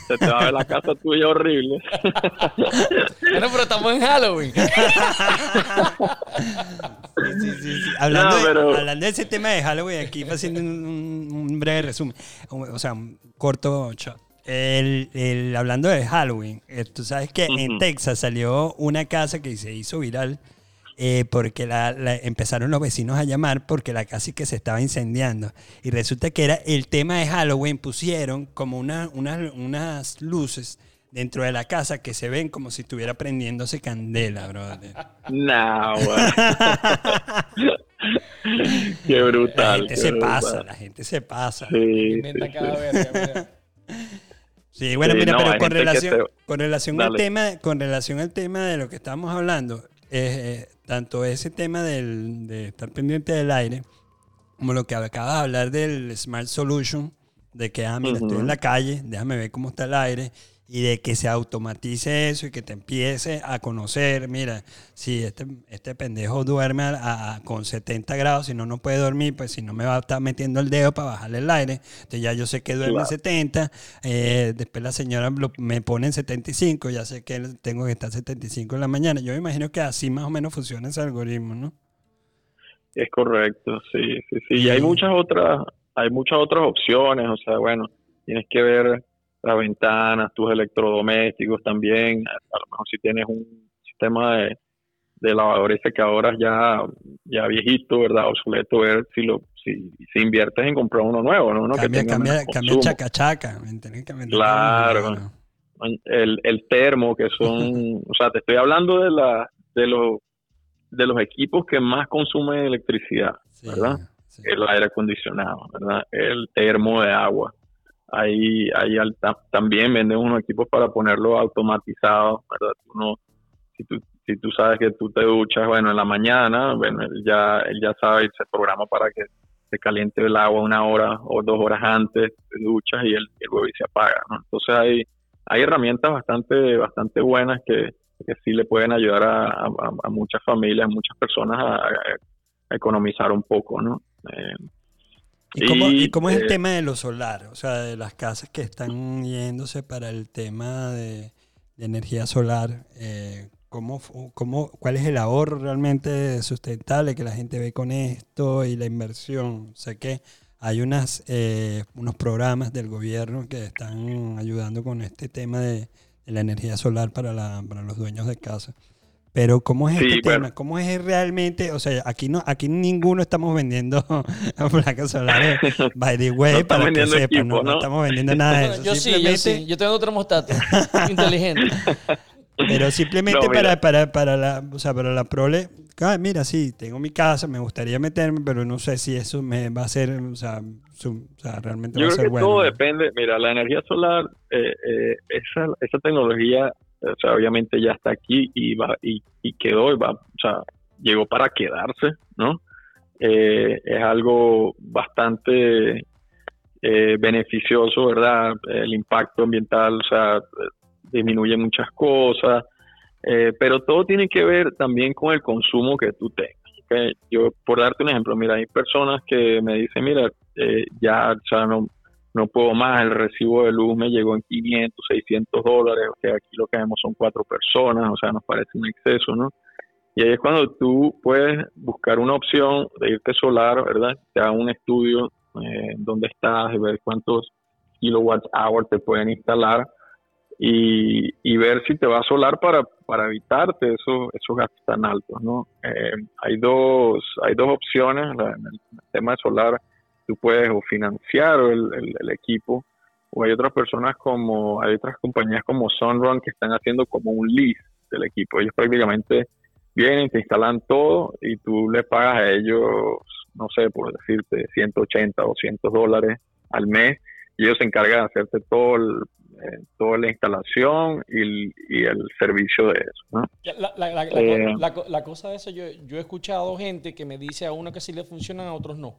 se te va a ver la casa tuya horrible. bueno, pero estamos en Halloween. Sí, sí, sí. Hablando, de, hablando, de, ese tema de Halloween, aquí haciendo un, un, breve resumen, o sea, un corto shot. El, el, hablando de Halloween, eh, tú sabes que en Texas salió una casa que se hizo viral eh, porque la, empezaron los vecinos a llamar porque la casa que se estaba incendiando. Y resulta que era el tema de Halloween, pusieron como una, unas luces dentro de la casa que se ven como si estuviera prendiéndose candela, brother. No, Qué brutal. La gente se pasa, la gente se pasa. Sí, sí, bueno, mira, pero con relación, con relación al tema, con relación al tema de lo que estamos hablando, eh, tanto ese tema del, de estar pendiente del aire, como lo que acaba de hablar del Smart Solution, de que, ah, mira, estoy en la calle, déjame ver cómo está el aire, y de que se automatice eso y que te empiece a conocer, mira, si este, este pendejo duerme a, con 70 grados, si no, no puede dormir, pues si no me va a estar metiendo el dedo para bajarle el aire, entonces ya yo sé que duerme a 70, eh, después la señora me pone en 75, ya sé que tengo que estar 75 en la mañana, yo me imagino que así más o menos funciona ese algoritmo, ¿no? Es correcto, sí, sí, sí, y hay muchas otras, hay muchas otras opciones, o sea, bueno, tienes que ver las ventanas, tus electrodomésticos también. A lo mejor si tienes un sistema de, de lavadores y secadoras ya, ya viejito, ¿verdad? Obsoleto, ver si lo si, si inviertes en comprar uno nuevo, ¿no? cambia, que cambia, cambia chaca chaca. Claro. El, el termo, que son, o sea, te estoy hablando de la de los de los equipos que más consumen electricidad, ¿verdad? El aire acondicionado, ¿verdad? El termo de agua. Ahí, ahí también venden unos equipos para ponerlo automatizado, ¿verdad? Uno, si, tú, si tú sabes que tú te duchas, bueno, en la mañana, bueno, él ya, él ya sabe y se programa para que se caliente el agua una hora o dos horas antes, te duchas y el, el huevo se apaga, ¿no? Entonces hay, hay herramientas bastante, bastante buenas que, que sí le pueden ayudar a, muchas familias, a muchas personas a, a, economizar un poco, ¿no? Eh, ¿Y cómo, es el eh, tema de lo solar? O sea, de las casas que están yéndose para el tema de, energía solar. Eh, ¿cómo, cómo, ¿Cuál es el ahorro realmente sustentable que la gente ve con esto y la inversión? Sé que hay unas, eh, unos programas del gobierno que están ayudando con este tema de, de la energía solar para, la, para los dueños de casa. Pero ¿cómo es este tema? ¿Cómo es realmente? O sea, aquí no, aquí ninguno estamos vendiendo placas solares, by the way, para que sepan, no, estamos vendiendo nada de eso. Yo sí, yo sí, yo tengo otro termostato inteligente. Pero simplemente para, para, para, la, o sea, para la prole, ah, mira, sí, tengo mi casa, me gustaría meterme, pero no sé si eso me va a ser, o sea, o sea realmente va a ser bueno. Todo depende, mira, la energía solar, eh, eh, esa, esa tecnología o sea, obviamente ya está aquí y va y, quedó y va, o sea, llegó para quedarse, ¿no? Eh, es algo bastante eh, beneficioso, ¿verdad? El impacto ambiental, o sea, disminuye muchas cosas, eh, pero todo tiene que ver también con el consumo que tú tengas. ¿okay? Yo, por darte un ejemplo, mira, hay personas que me dicen, mira, ya, o sea, no, no puedo más, el recibo de luz me llegó en 500, 600 dólares, o sea, aquí lo que vemos son cuatro personas, o sea, nos parece un exceso, ¿no? Y ahí es cuando tú puedes buscar una opción de irte solar, ¿verdad? Te haga un estudio eh, donde estás, y ver cuántos kilowatts hour te pueden instalar y, y, ver si te va a solar para, para evitarte esos, esos gastos tan altos, ¿no? Eh, hay, dos, hay dos opciones en el tema de solar tú puedes o financiar el, el, equipo o hay otras personas como, hay otras compañías como Sunrun que están haciendo como un lease del equipo. Ellos prácticamente vienen, te instalan todo y tú le pagas a ellos, no sé, por decirte, 180 o 200 dólares al mes y ellos se encargan de hacerte todo eh, toda la instalación y, el servicio de eso. Eh, la, cosa de eso, yo, yo he escuchado gente que me dice a uno que sí le funcionan, a otros no.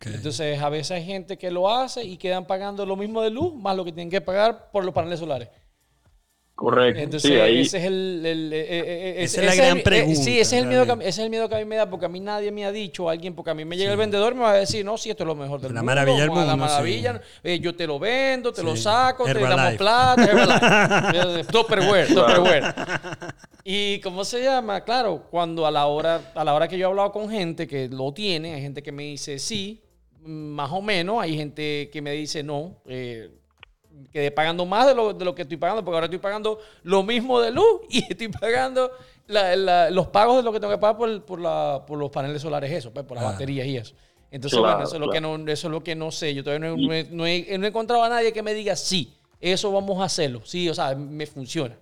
Entonces, a veces hay gente que lo hace y quedan pagando lo mismo de luz más lo que tienen que pagar por los paneles solares. Correcto. Entonces, ese es el, el, eh, eh, eh, esa es la gran pregunta. sí, ese es, el miedo que, ese es el miedo que a mí me da, porque a mí nadie me ha dicho, alguien, porque a mí me llega el vendedor me va a decir, no, si esto es lo mejor del la mundo. Maravilla del mundo, la maravilla. yo te lo vendo, te lo saco, te damos plata. Tupperware, Tupperware. Y cómo se llama, claro, cuando a la hora, a la hora que yo he hablado con gente que lo tiene, hay gente que me dice sí, más o menos, hay gente que me dice no. Eh, quedé pagando más de lo, de lo que estoy pagando, porque ahora estoy pagando lo mismo de luz y estoy pagando los pagos de lo que tengo que pagar por, por, la, por los paneles solares, eso, pues, por las baterías y eso. Entonces, bueno, eso, es lo que no, eso es lo que no sé. Yo todavía no, he, no, he, encontrado a nadie que me diga, sí, eso vamos a hacerlo. Sí, o sea, me funciona.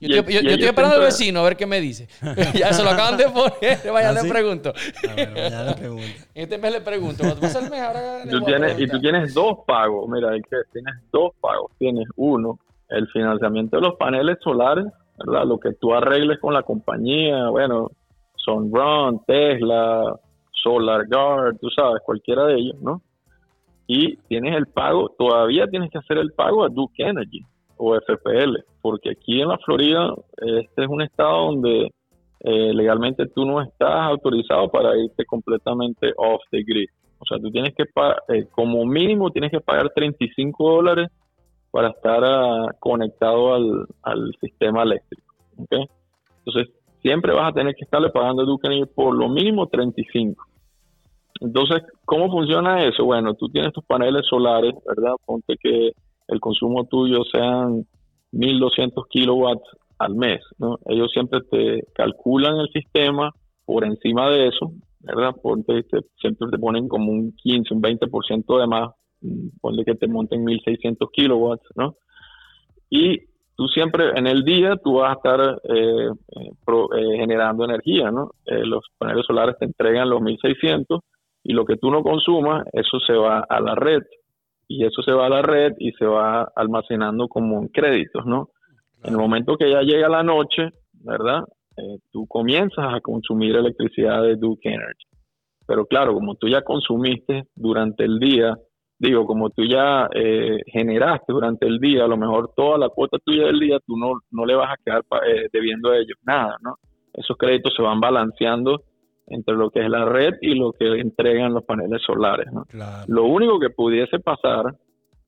Yo, estoy, esperando al vecino a ver qué me dice. ya se lo acaban de poner. Vaya, ¿Ah, le pregunto. A ver, vaya, le pregunto. este mes le pregunto. ahora tú tienes, y tú tienes dos pagos. Mira, que tienes dos pagos. Tienes uno, el financiamiento de los paneles solares, ¿verdad? Lo que tú arregles con la compañía. Bueno, Sunrun, Tesla, Solar Guard, tú sabes, cualquiera de ellos, ¿no? Y tienes el pago, todavía tienes que hacer el pago a Duke Energy o FPL, porque aquí en la Florida este es un estado donde eh, legalmente tú no estás autorizado para irte completamente off the grid. O sea, tú tienes que eh, como mínimo tienes que pagar 35 dólares para estar ah, conectado al, sistema eléctrico. Entonces, siempre vas a tener que estarle pagando a Duke por lo mínimo 35. Entonces, ¿cómo funciona eso? Bueno, tú tienes tus paneles solares, ¿verdad? Ponte que el consumo tuyo sean 1200 kilowatts al mes, ¿no? Ellos siempre te calculan el sistema por encima de eso, ¿verdad? Porque siempre te ponen como un 15, un 20% de más, mm, ponle que te monten 1600 kilowatts, ¿no? Y tú siempre en el día tú vas a estar eh, eh, eh, generando energía, ¿no? los paneles solares te entregan los 1600 y lo que tú no consumas, eso se va a la red y eso se va a la red y se va almacenando como en créditos, ¿no? En el momento que ya llega la noche, ¿verdad? Eh, tú comienzas a consumir electricidad de Duke Energy. Pero claro, como tú ya consumiste durante el día, digo, como tú ya eh, generaste durante el día, a lo mejor toda la cuota tuya del día, tú no, no le vas a quedar eh, debiendo a ellos nada, ¿no? Esos créditos se van balanceando entre lo que es la red y lo que entregan los paneles solares. Lo único que pudiese pasar,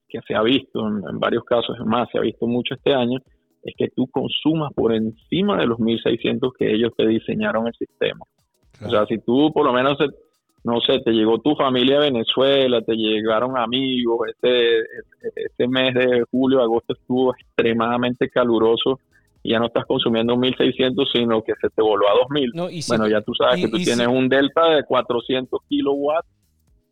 que se ha visto en, varios casos, es más, se ha visto mucho este año, es que tú consumas por encima de los 1.600 que ellos te diseñaron el sistema. O sea, si tú por lo menos, no sé, te llegó tu familia de Venezuela, te llegaron amigos, este, este mes de julio, agosto estuvo extremadamente caluroso ya no estás consumiendo 1600, sino que se te voló a 2000. bueno, ya tú sabes que tú tienes un delta de 400 kilowatts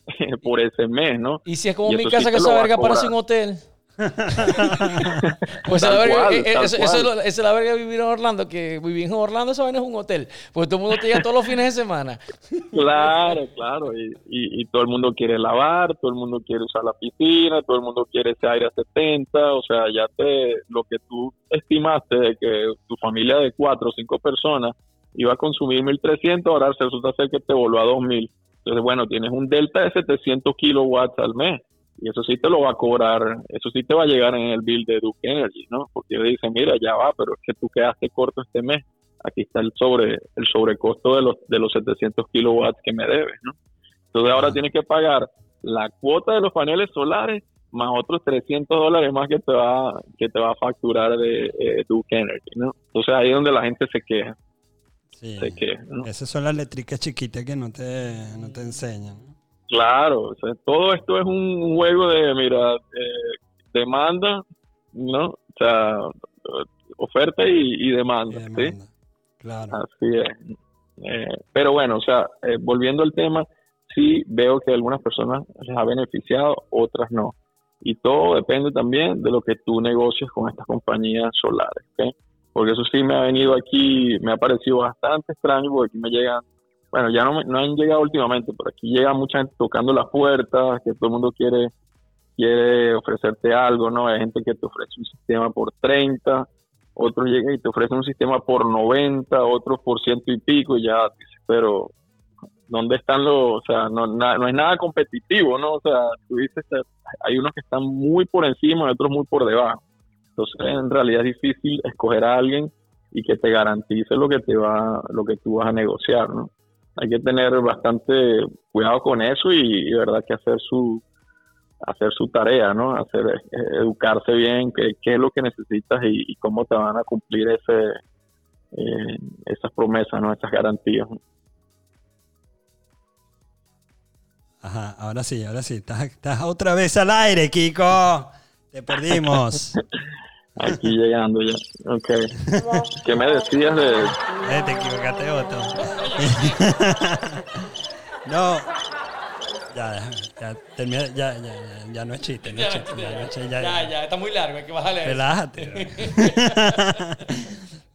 por ese mes, ¿no? Y si es como mi casa que esa verga parece un hotel. pues la verga, eh, esa es la verga de vivir en Orlando, que vivir en Orlando eso es un hotel, pues todo el mundo te llega todos los fines de semana. claro, claro, y, y, todo el mundo quiere lavar, todo el mundo quiere usar la piscina, todo el mundo quiere ese aire a 70, o sea, ya te, lo que tú estimaste de que tu familia de cuatro o cinco personas iba a consumir 1300, ahora se resulta ser que te volvió a 2000. Entonces, bueno, tienes un delta de 700 kilowatts al mes y eso sí te lo va a cobrar, eso sí te va a llegar en el bill de Duke Energy, ¿no? Porque ellos dicen, mira, ya va, pero es que tú quedaste corto este mes, aquí está el sobre el sobrecosto de los de los 700 kilowatts que me debes, ¿no? Entonces ahora tienes que pagar la cuota de los paneles solares más otros 300 dólares más que te va que te va a facturar de eh, Duke Energy, ¿no? Entonces ahí es donde la gente se queja. Sí. Se queja, ¿no? Esas son las letricas chiquitas que no te, no te enseñan. Claro, todo esto es un juego de, mira, demanda, ¿no? O sea, oferta y, demanda, ¿sí? Claro. Así es. Eh, pero bueno, o sea, eh, volviendo al tema, sí veo que algunas personas les ha beneficiado, otras no. y todo depende también de lo que tú negocies con estas compañías solares, ¿okay? Porque eso sí me ha venido aquí, me ha parecido bastante extraño porque aquí me llegan, bueno, ya no, no han llegado últimamente, pero aquí llega mucha gente tocando las puertas, que todo el mundo quiere quiere ofrecerte algo, ¿no? Hay gente que te ofrece un sistema por 30, otros llegan y te ofrecen un sistema por 90, otros por ciento y pico, y ya, pero ¿dónde están los, o sea, no, no es nada competitivo, ¿no? O sea, tú dices, hay unos que están muy por encima y otros muy por debajo. Entonces, en realidad es difícil escoger a alguien y que te garantice lo que te va, lo que tú vas a negociar, ¿no? Hay que tener bastante cuidado con eso y, y verdad que hacer su, hacer su tarea, ¿no? Hacer, eh, educarse bien, qué, qué, es lo que necesitas y, cómo te van a cumplir ese, eh, esas promesas, ¿no? Esas garantías. Ajá, ahora sí, ahora sí. Estás, estás otra vez al aire, Kiko. Te perdimos. Aquí llegando ya. Ok. ¿Qué me decías de...? Eh, te equivocaste, Otto. no, ya, ya, termina, ya, ya, ya, no es chiste, no es chiste. Ya, ya, ya, está muy largo, hay que bajarle. Relájate.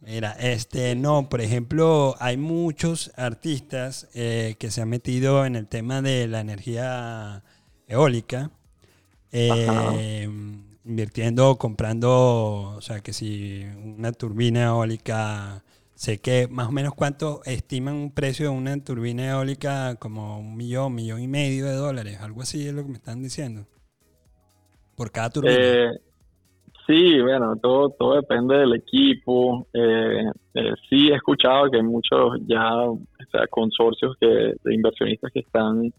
Mira, este, no, por ejemplo, hay muchos artistas eh, que se han metido en el tema de la energía eólica, eh, invirtiendo, comprando, o sea, que si una turbina eólica Sé que más o menos cuánto estiman un precio de una turbina eólica como un millón, millón y medio de dólares, algo así es lo que me están diciendo. Por cada turbina. Eh, sí, bueno, todo, todo depende del equipo. Eh, eh, sí he escuchado que hay muchos ya consorcios que, de inversionistas que están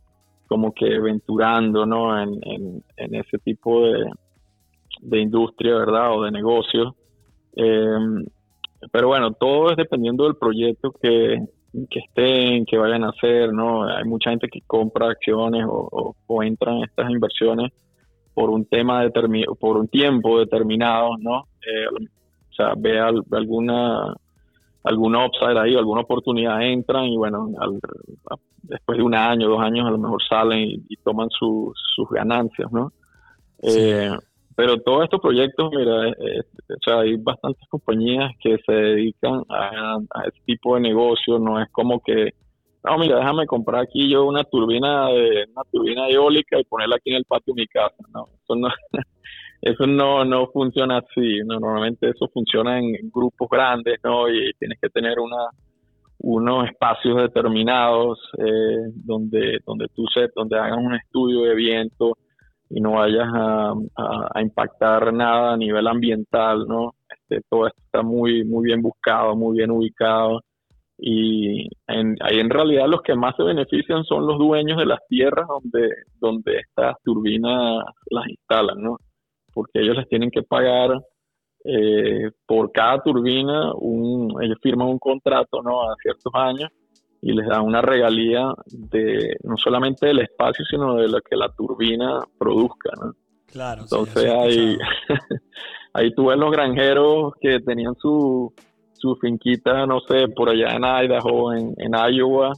como que aventurando ¿no? en, en, ese tipo de, de industria, ¿verdad? O de negocio. Eh, pero bueno, todo es dependiendo del proyecto que, que estén, que vayan a hacer, ¿no? Hay mucha gente que compra acciones o, o, entra en estas inversiones por un tema determinado, por un tiempo determinado, ¿no? Eh, o sea, ve alguna alguna upside ahí, alguna oportunidad entran y bueno, después de un año, dos años a lo mejor salen y, toman sus ganancias, ¿no? Eh, pero todos estos proyectos, mira, eh, o sea, hay bastantes compañías que se dedican a, este tipo de negocio. No es como que, no, mira, déjame comprar aquí yo una turbina de una turbina eólica y ponerla aquí en el patio de mi casa. No, eso no, eso no, no funciona así. normalmente eso funciona en grupos grandes, ¿no? Y tienes que tener una unos espacios determinados eh, donde donde tú se, donde hagas un estudio de viento y no vayas a, impactar nada a nivel ambiental, ¿no? Este, todo esto está muy, muy bien buscado, muy bien ubicado y en, ahí en realidad los que más se benefician son los dueños de las tierras donde, donde estas turbinas las instalan, ¿no? Porque ellos les tienen que pagar eh, por cada turbina, un, ellos firman un contrato, ¿no? A ciertos años y les da una regalía de no solamente del espacio, sino de lo que la turbina produzca, ¿no? Claro. Entonces ahí, ahí tú ves los granjeros que tenían su, su finquita, no sé, por allá en Idaho, en, en Iowa,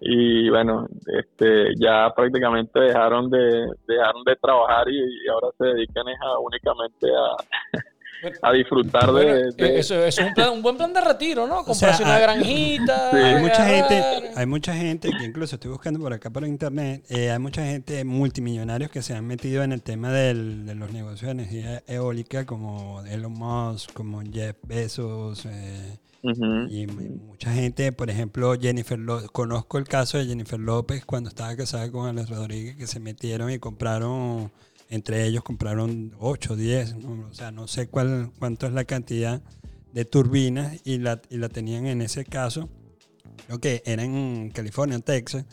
y bueno, este, ya prácticamente dejaron de, dejaron de trabajar y, y ahora se dedican a, únicamente a a disfrutar de, Eso, es un, buen plan de retiro, ¿no? Comprarse una granjita. Hay mucha gente, hay mucha gente que incluso estoy buscando por acá por internet, eh, hay mucha gente multimillonarios que se han metido en el tema del, de los negocios de energía eólica, como Elon Musk, como Jeff Bezos. Eh, y mucha gente, por ejemplo, Jennifer conozco el caso de Jennifer López cuando estaba casada con Alex Rodríguez, que se metieron y compraron entre ellos compraron 8, 10, o sea, no sé cuál, cuánto es la cantidad de turbinas y la, y la tenían en ese caso, creo que era en California, en Texas,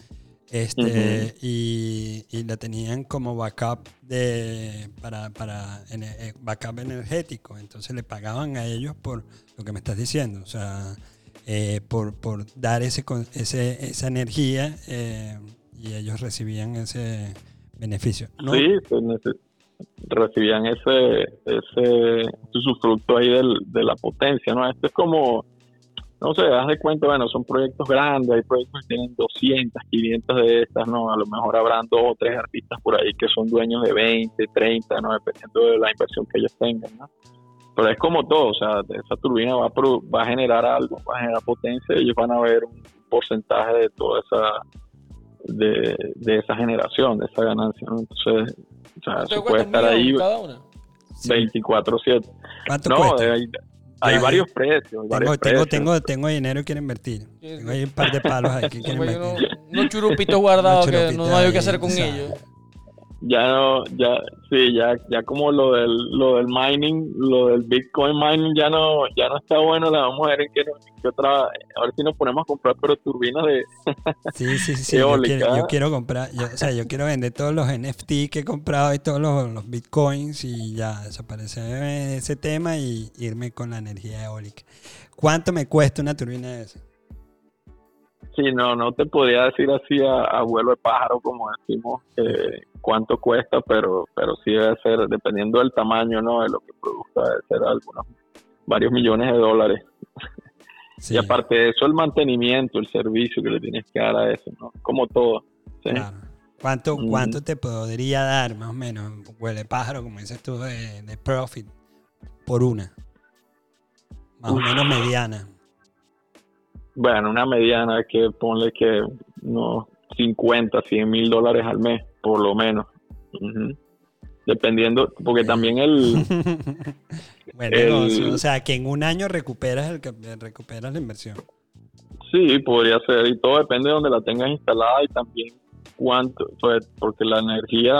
este, y, y, la tenían como backup de, para, para eh, backup energético, entonces le pagaban a ellos por lo que me estás diciendo, o sea, eh, por, por, dar ese, ese, esa energía eh, y ellos recibían ese beneficio. Sí, pues, recibían ese, ese, fruto ahí del, de la potencia, ¿no? Esto es como, no sé, haz de cuenta, bueno, son proyectos grandes, hay proyectos que tienen 200, 500 de estas, ¿no? A lo mejor habrán dos o tres artistas por ahí que son dueños de 20, 30, ¿no? Dependiendo de la inversión que ellos tengan, ¿no? Pero es como todo, o sea, esa turbina va a, va a generar algo, va a generar potencia y ellos van a ver un porcentaje de toda esa, de, de esa generación, de esa ganancia, ¿no? Entonces, o sea, eso puede estar ahí 24-7. no, cuesta? Hay, hay varios precios. tengo, tengo, tengo, tengo, dinero y quiero invertir. Tengo ahí un par de palos ahí que quiero invertir. Unos churupitos guardados que no hay que hacer con ellos ya no, ya, sí, ya, ya como lo del, lo del mining, lo del Bitcoin mining ya no, ya no está bueno, la vamos a ver en qué, otra, a ver si nos ponemos a comprar pero turbinas de Sí, sí, sí, yo, quiero, comprar, yo, o sea, yo quiero vender todos los NFT que he comprado y todos los, los Bitcoins y ya desaparecer ese tema y irme con la energía eólica. ¿Cuánto me cuesta una turbina de esa? Sí, no, no te podría decir así a, vuelo de pájaro como decimos eh, cuánto cuesta, pero pero sí debe ser, dependiendo del tamaño, ¿no? De lo que produzca, debe ser algunos, varios millones de dólares. Y aparte de eso, el mantenimiento, el servicio que le tienes que dar a eso, ¿no? Como todo. Claro. ¿Cuánto, ¿Cuánto te podría dar, más o menos, huele de pájaro, como dices tú, de, profit por una? Más o menos mediana. Bueno, una mediana que ponle que no 50, 100 mil dólares al mes, por lo menos. Dependiendo, porque también el... bueno, o sea, que en un año recuperas, el, recuperas la inversión. Sí, podría ser, y todo depende de donde la tengas instalada y también cuánto, pues, porque la energía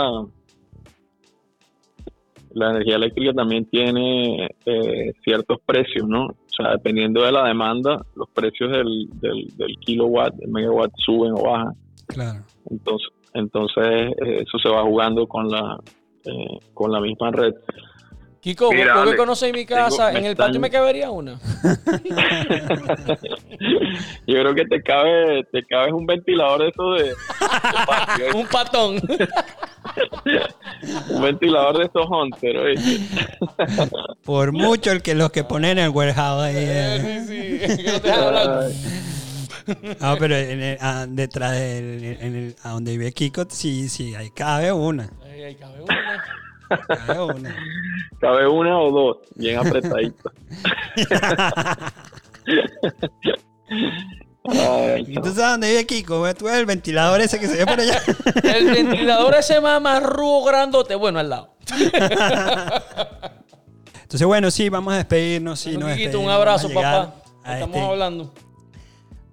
la energía eléctrica también tiene eh, ciertos precios, ¿no? O sea, dependiendo de la demanda, los precios del, del, kilowatt, del megawatt suben o bajan. Claro. Entonces, entonces eh, eso se va jugando con la, eh, con la misma red. Kiko, Mira, vos que conoces mi casa, en el patio me cabería una. Yo creo que te cabe, te cabe un ventilador eso de, un patón. un ventilador de esos Hunter, Por mucho el que los que ponen en el warehouse ahí. Eh. Sí, sí, que no te No, pero detrás de en el, a donde vive Kiko, sí, sí, ahí cabe una. Ahí, cabe una. Cabe una. Cabe una o dos, bien apretadito. ¿Y tú sabes dónde vive Kiko? Tú ves el ventilador ese que se ve por allá. el ventilador ese más marrugo grandote, bueno, al lado. Entonces, bueno, sí, vamos a despedirnos. Sí, nos un abrazo, papá. Estamos este hablando.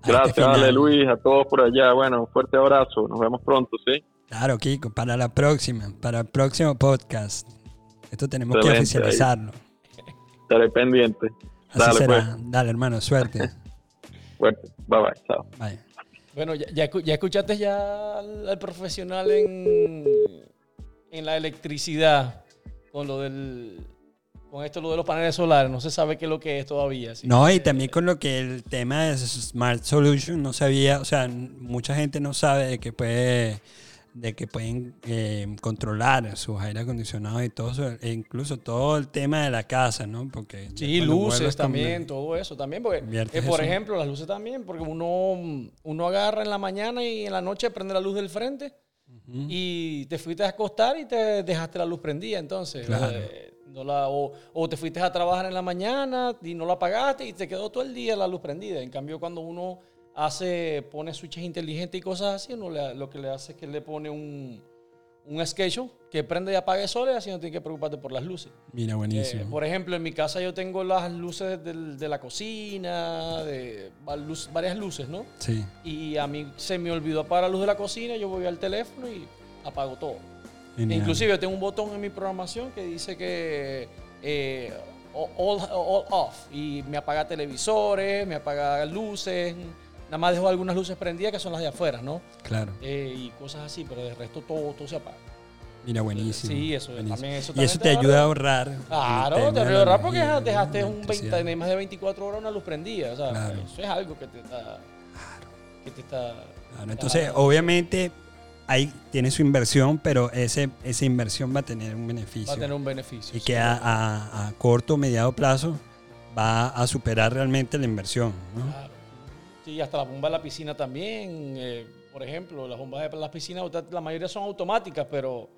Gracias, dale, Luis, a todos por allá. Bueno, un fuerte abrazo. Nos vemos pronto, ¿sí? Claro, Kiko, para la próxima, para el próximo podcast. Esto tenemos que oficializarlo. Estaré pendiente. Así dale, será. Pues. Dale, hermano, suerte. Fuerte. Bye, bye. Chao. Bye. Bueno, ya, ya, escuchaste ya al, profesional en, en la electricidad con lo del con esto lo de los paneles solares, no se sabe qué es lo que es todavía. No, y también con lo que el tema de Smart Solution no sabía, o sea, mucha gente no sabe de que puede de que pueden eh, controlar sus aire acondicionados y todo eso, e incluso todo el tema de la casa, ¿no? Porque sí, luces también, todo eso también, porque eh, por ejemplo las luces también, porque uno uno agarra en la mañana y en la noche prende la luz del frente y te fuiste a acostar y te dejaste la luz prendida, entonces. Eh, no la, o, o, te fuiste a trabajar en la mañana y no la apagaste y te quedó todo el día la luz prendida. En cambio, cuando uno hace, pone switches inteligentes y cosas así, uno lo que le hace es que le pone un, un schedule que prende y apague soles, así no tiene que preocuparte por las luces. Mira, buenísimo. Eh, por ejemplo, en mi casa yo tengo las luces de la cocina, de varias luces, ¿no? Sí. Y a mí se me olvidó apagar la luz de la cocina, yo voy al teléfono y apago todo. Inclusive yo tengo un botón en mi programación que dice que eh, all, off y me apaga televisores, me apaga luces, nada más dejo algunas luces prendidas que son las de afuera, ¿no? Claro. Eh, y cosas así, pero de resto todo, todo se apaga. Mira, buenísimo. Sí, eso, También, eso Y eso te, ayuda a ahorrar. Claro, te ayuda a ahorrar porque dejaste un 20, más de 24 horas una luz prendida. O sea, eso es algo que te está. Que te está. Claro, entonces, obviamente, ahí tiene su inversión, pero ese, esa inversión va a tener un beneficio. Va a tener un beneficio. Y que a, a, corto o mediado plazo va a superar realmente la inversión. ¿no? Claro. Sí, hasta las bombas de la piscina también. eh, por ejemplo, las bombas de las piscinas, la mayoría son automáticas, pero,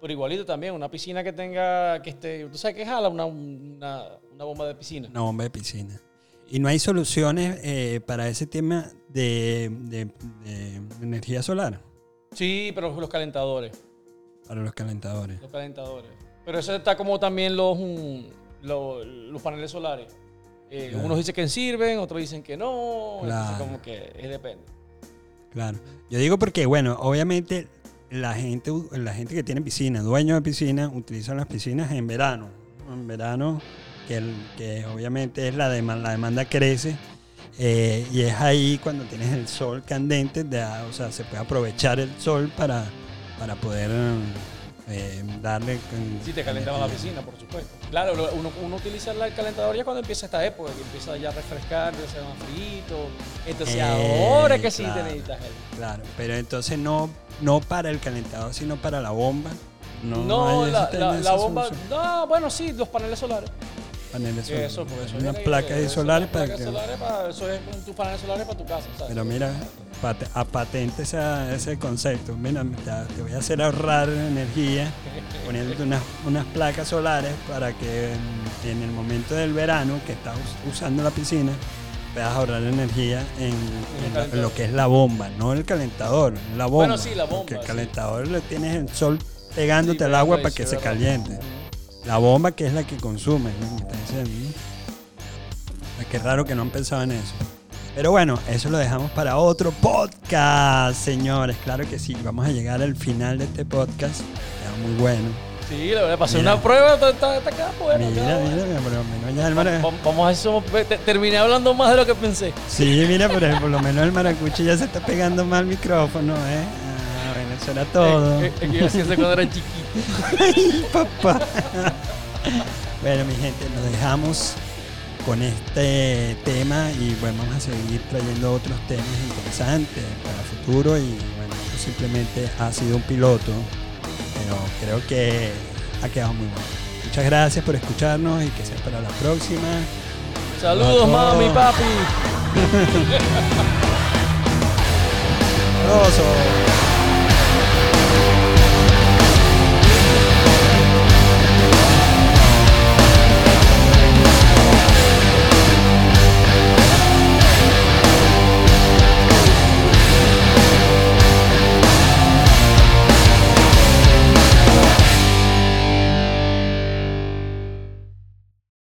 pero igualito también. Una piscina que tenga, que esté, ¿tú sabes qué jala? Una, una, una bomba de piscina. Una bomba de piscina. Y no hay soluciones eh, para ese tema de, de- de energía solar Sí, pero los calentadores. para los calentadores. Los calentadores. Pero eso está como también los, mm, lo- los paneles solares. Eh, Claro. Unos dicen que sirven, otros dicen que no. Entonces Claro. como que es depende. Claro. Yo digo porque, bueno, obviamente la gente, la gente que tiene piscina, dueños de piscina, utilizan las piscinas en verano. En verano, que, el- que obviamente es la, demanda, la demanda crece. eh, y es ahí cuando tienes el sol candente, de, o sea, se puede aprovechar el sol para, para poder eh, darle... Sí, te calentaba la piscina, por supuesto. Claro, uno, uno utiliza el calentador ya cuando empieza esta época, que empieza ya a refrescar, empieza a ser más frío. Entonces Eh, ahora que sí claro. te necesitas el... Claro, pero entonces no, no para el calentador, sino para la bomba. No, la, bomba... solución. No, bueno, sí, los paneles solares. Paneles solares. Eso, porque eso Una viene- placa de eso, solares para placas que... solares para- eso es tus paneles solares para tu casa, ¿sabes? Pero mira, a patente esa- ese concepto. Mira, te, voy a hacer ahorrar energía poniéndote unas, unas placas solares para que en, en el momento del verano que estás us- usando la piscina puedas ahorrar energía en, en lo- en lo que es la bomba, no el calentador, la bomba. Bueno, sí, la bomba, Porque el sí. calentador le tienes el sol pegándote Sí, al agua para es que se caliente. La bomba que es la que consume, ¿no? Me está diciendo, ¿no? Ah, Qué raro que no han pensado en eso. Pero bueno, eso lo dejamos para otro podcast, señores. Claro que sí, vamos a llegar al final de este podcast. Queda muy bueno. Sí, la verdad, pasé Mira. una prueba, está, está, está queda bueno. mira, queda mira, bueno. por lo menos ya el mara- Va- Vamos a te- terminé hablando más de lo que pensé. Sí, mira, por, por lo menos el maracucho ya se está pegando mal el micrófono, ¿eh? Ah, bueno, eso era todo. Eh, eh, que yo hacía eso cuando era chiquito. Ay, papá. bueno, mi gente, nos dejamos con este tema y bueno, vamos a seguir trayendo otros temas interesantes para el futuro y bueno, esto simplemente ha sido un piloto, pero creo que ha quedado muy bueno. Muchas gracias por escucharnos y que sea para la próxima. Saludos, mami, papi.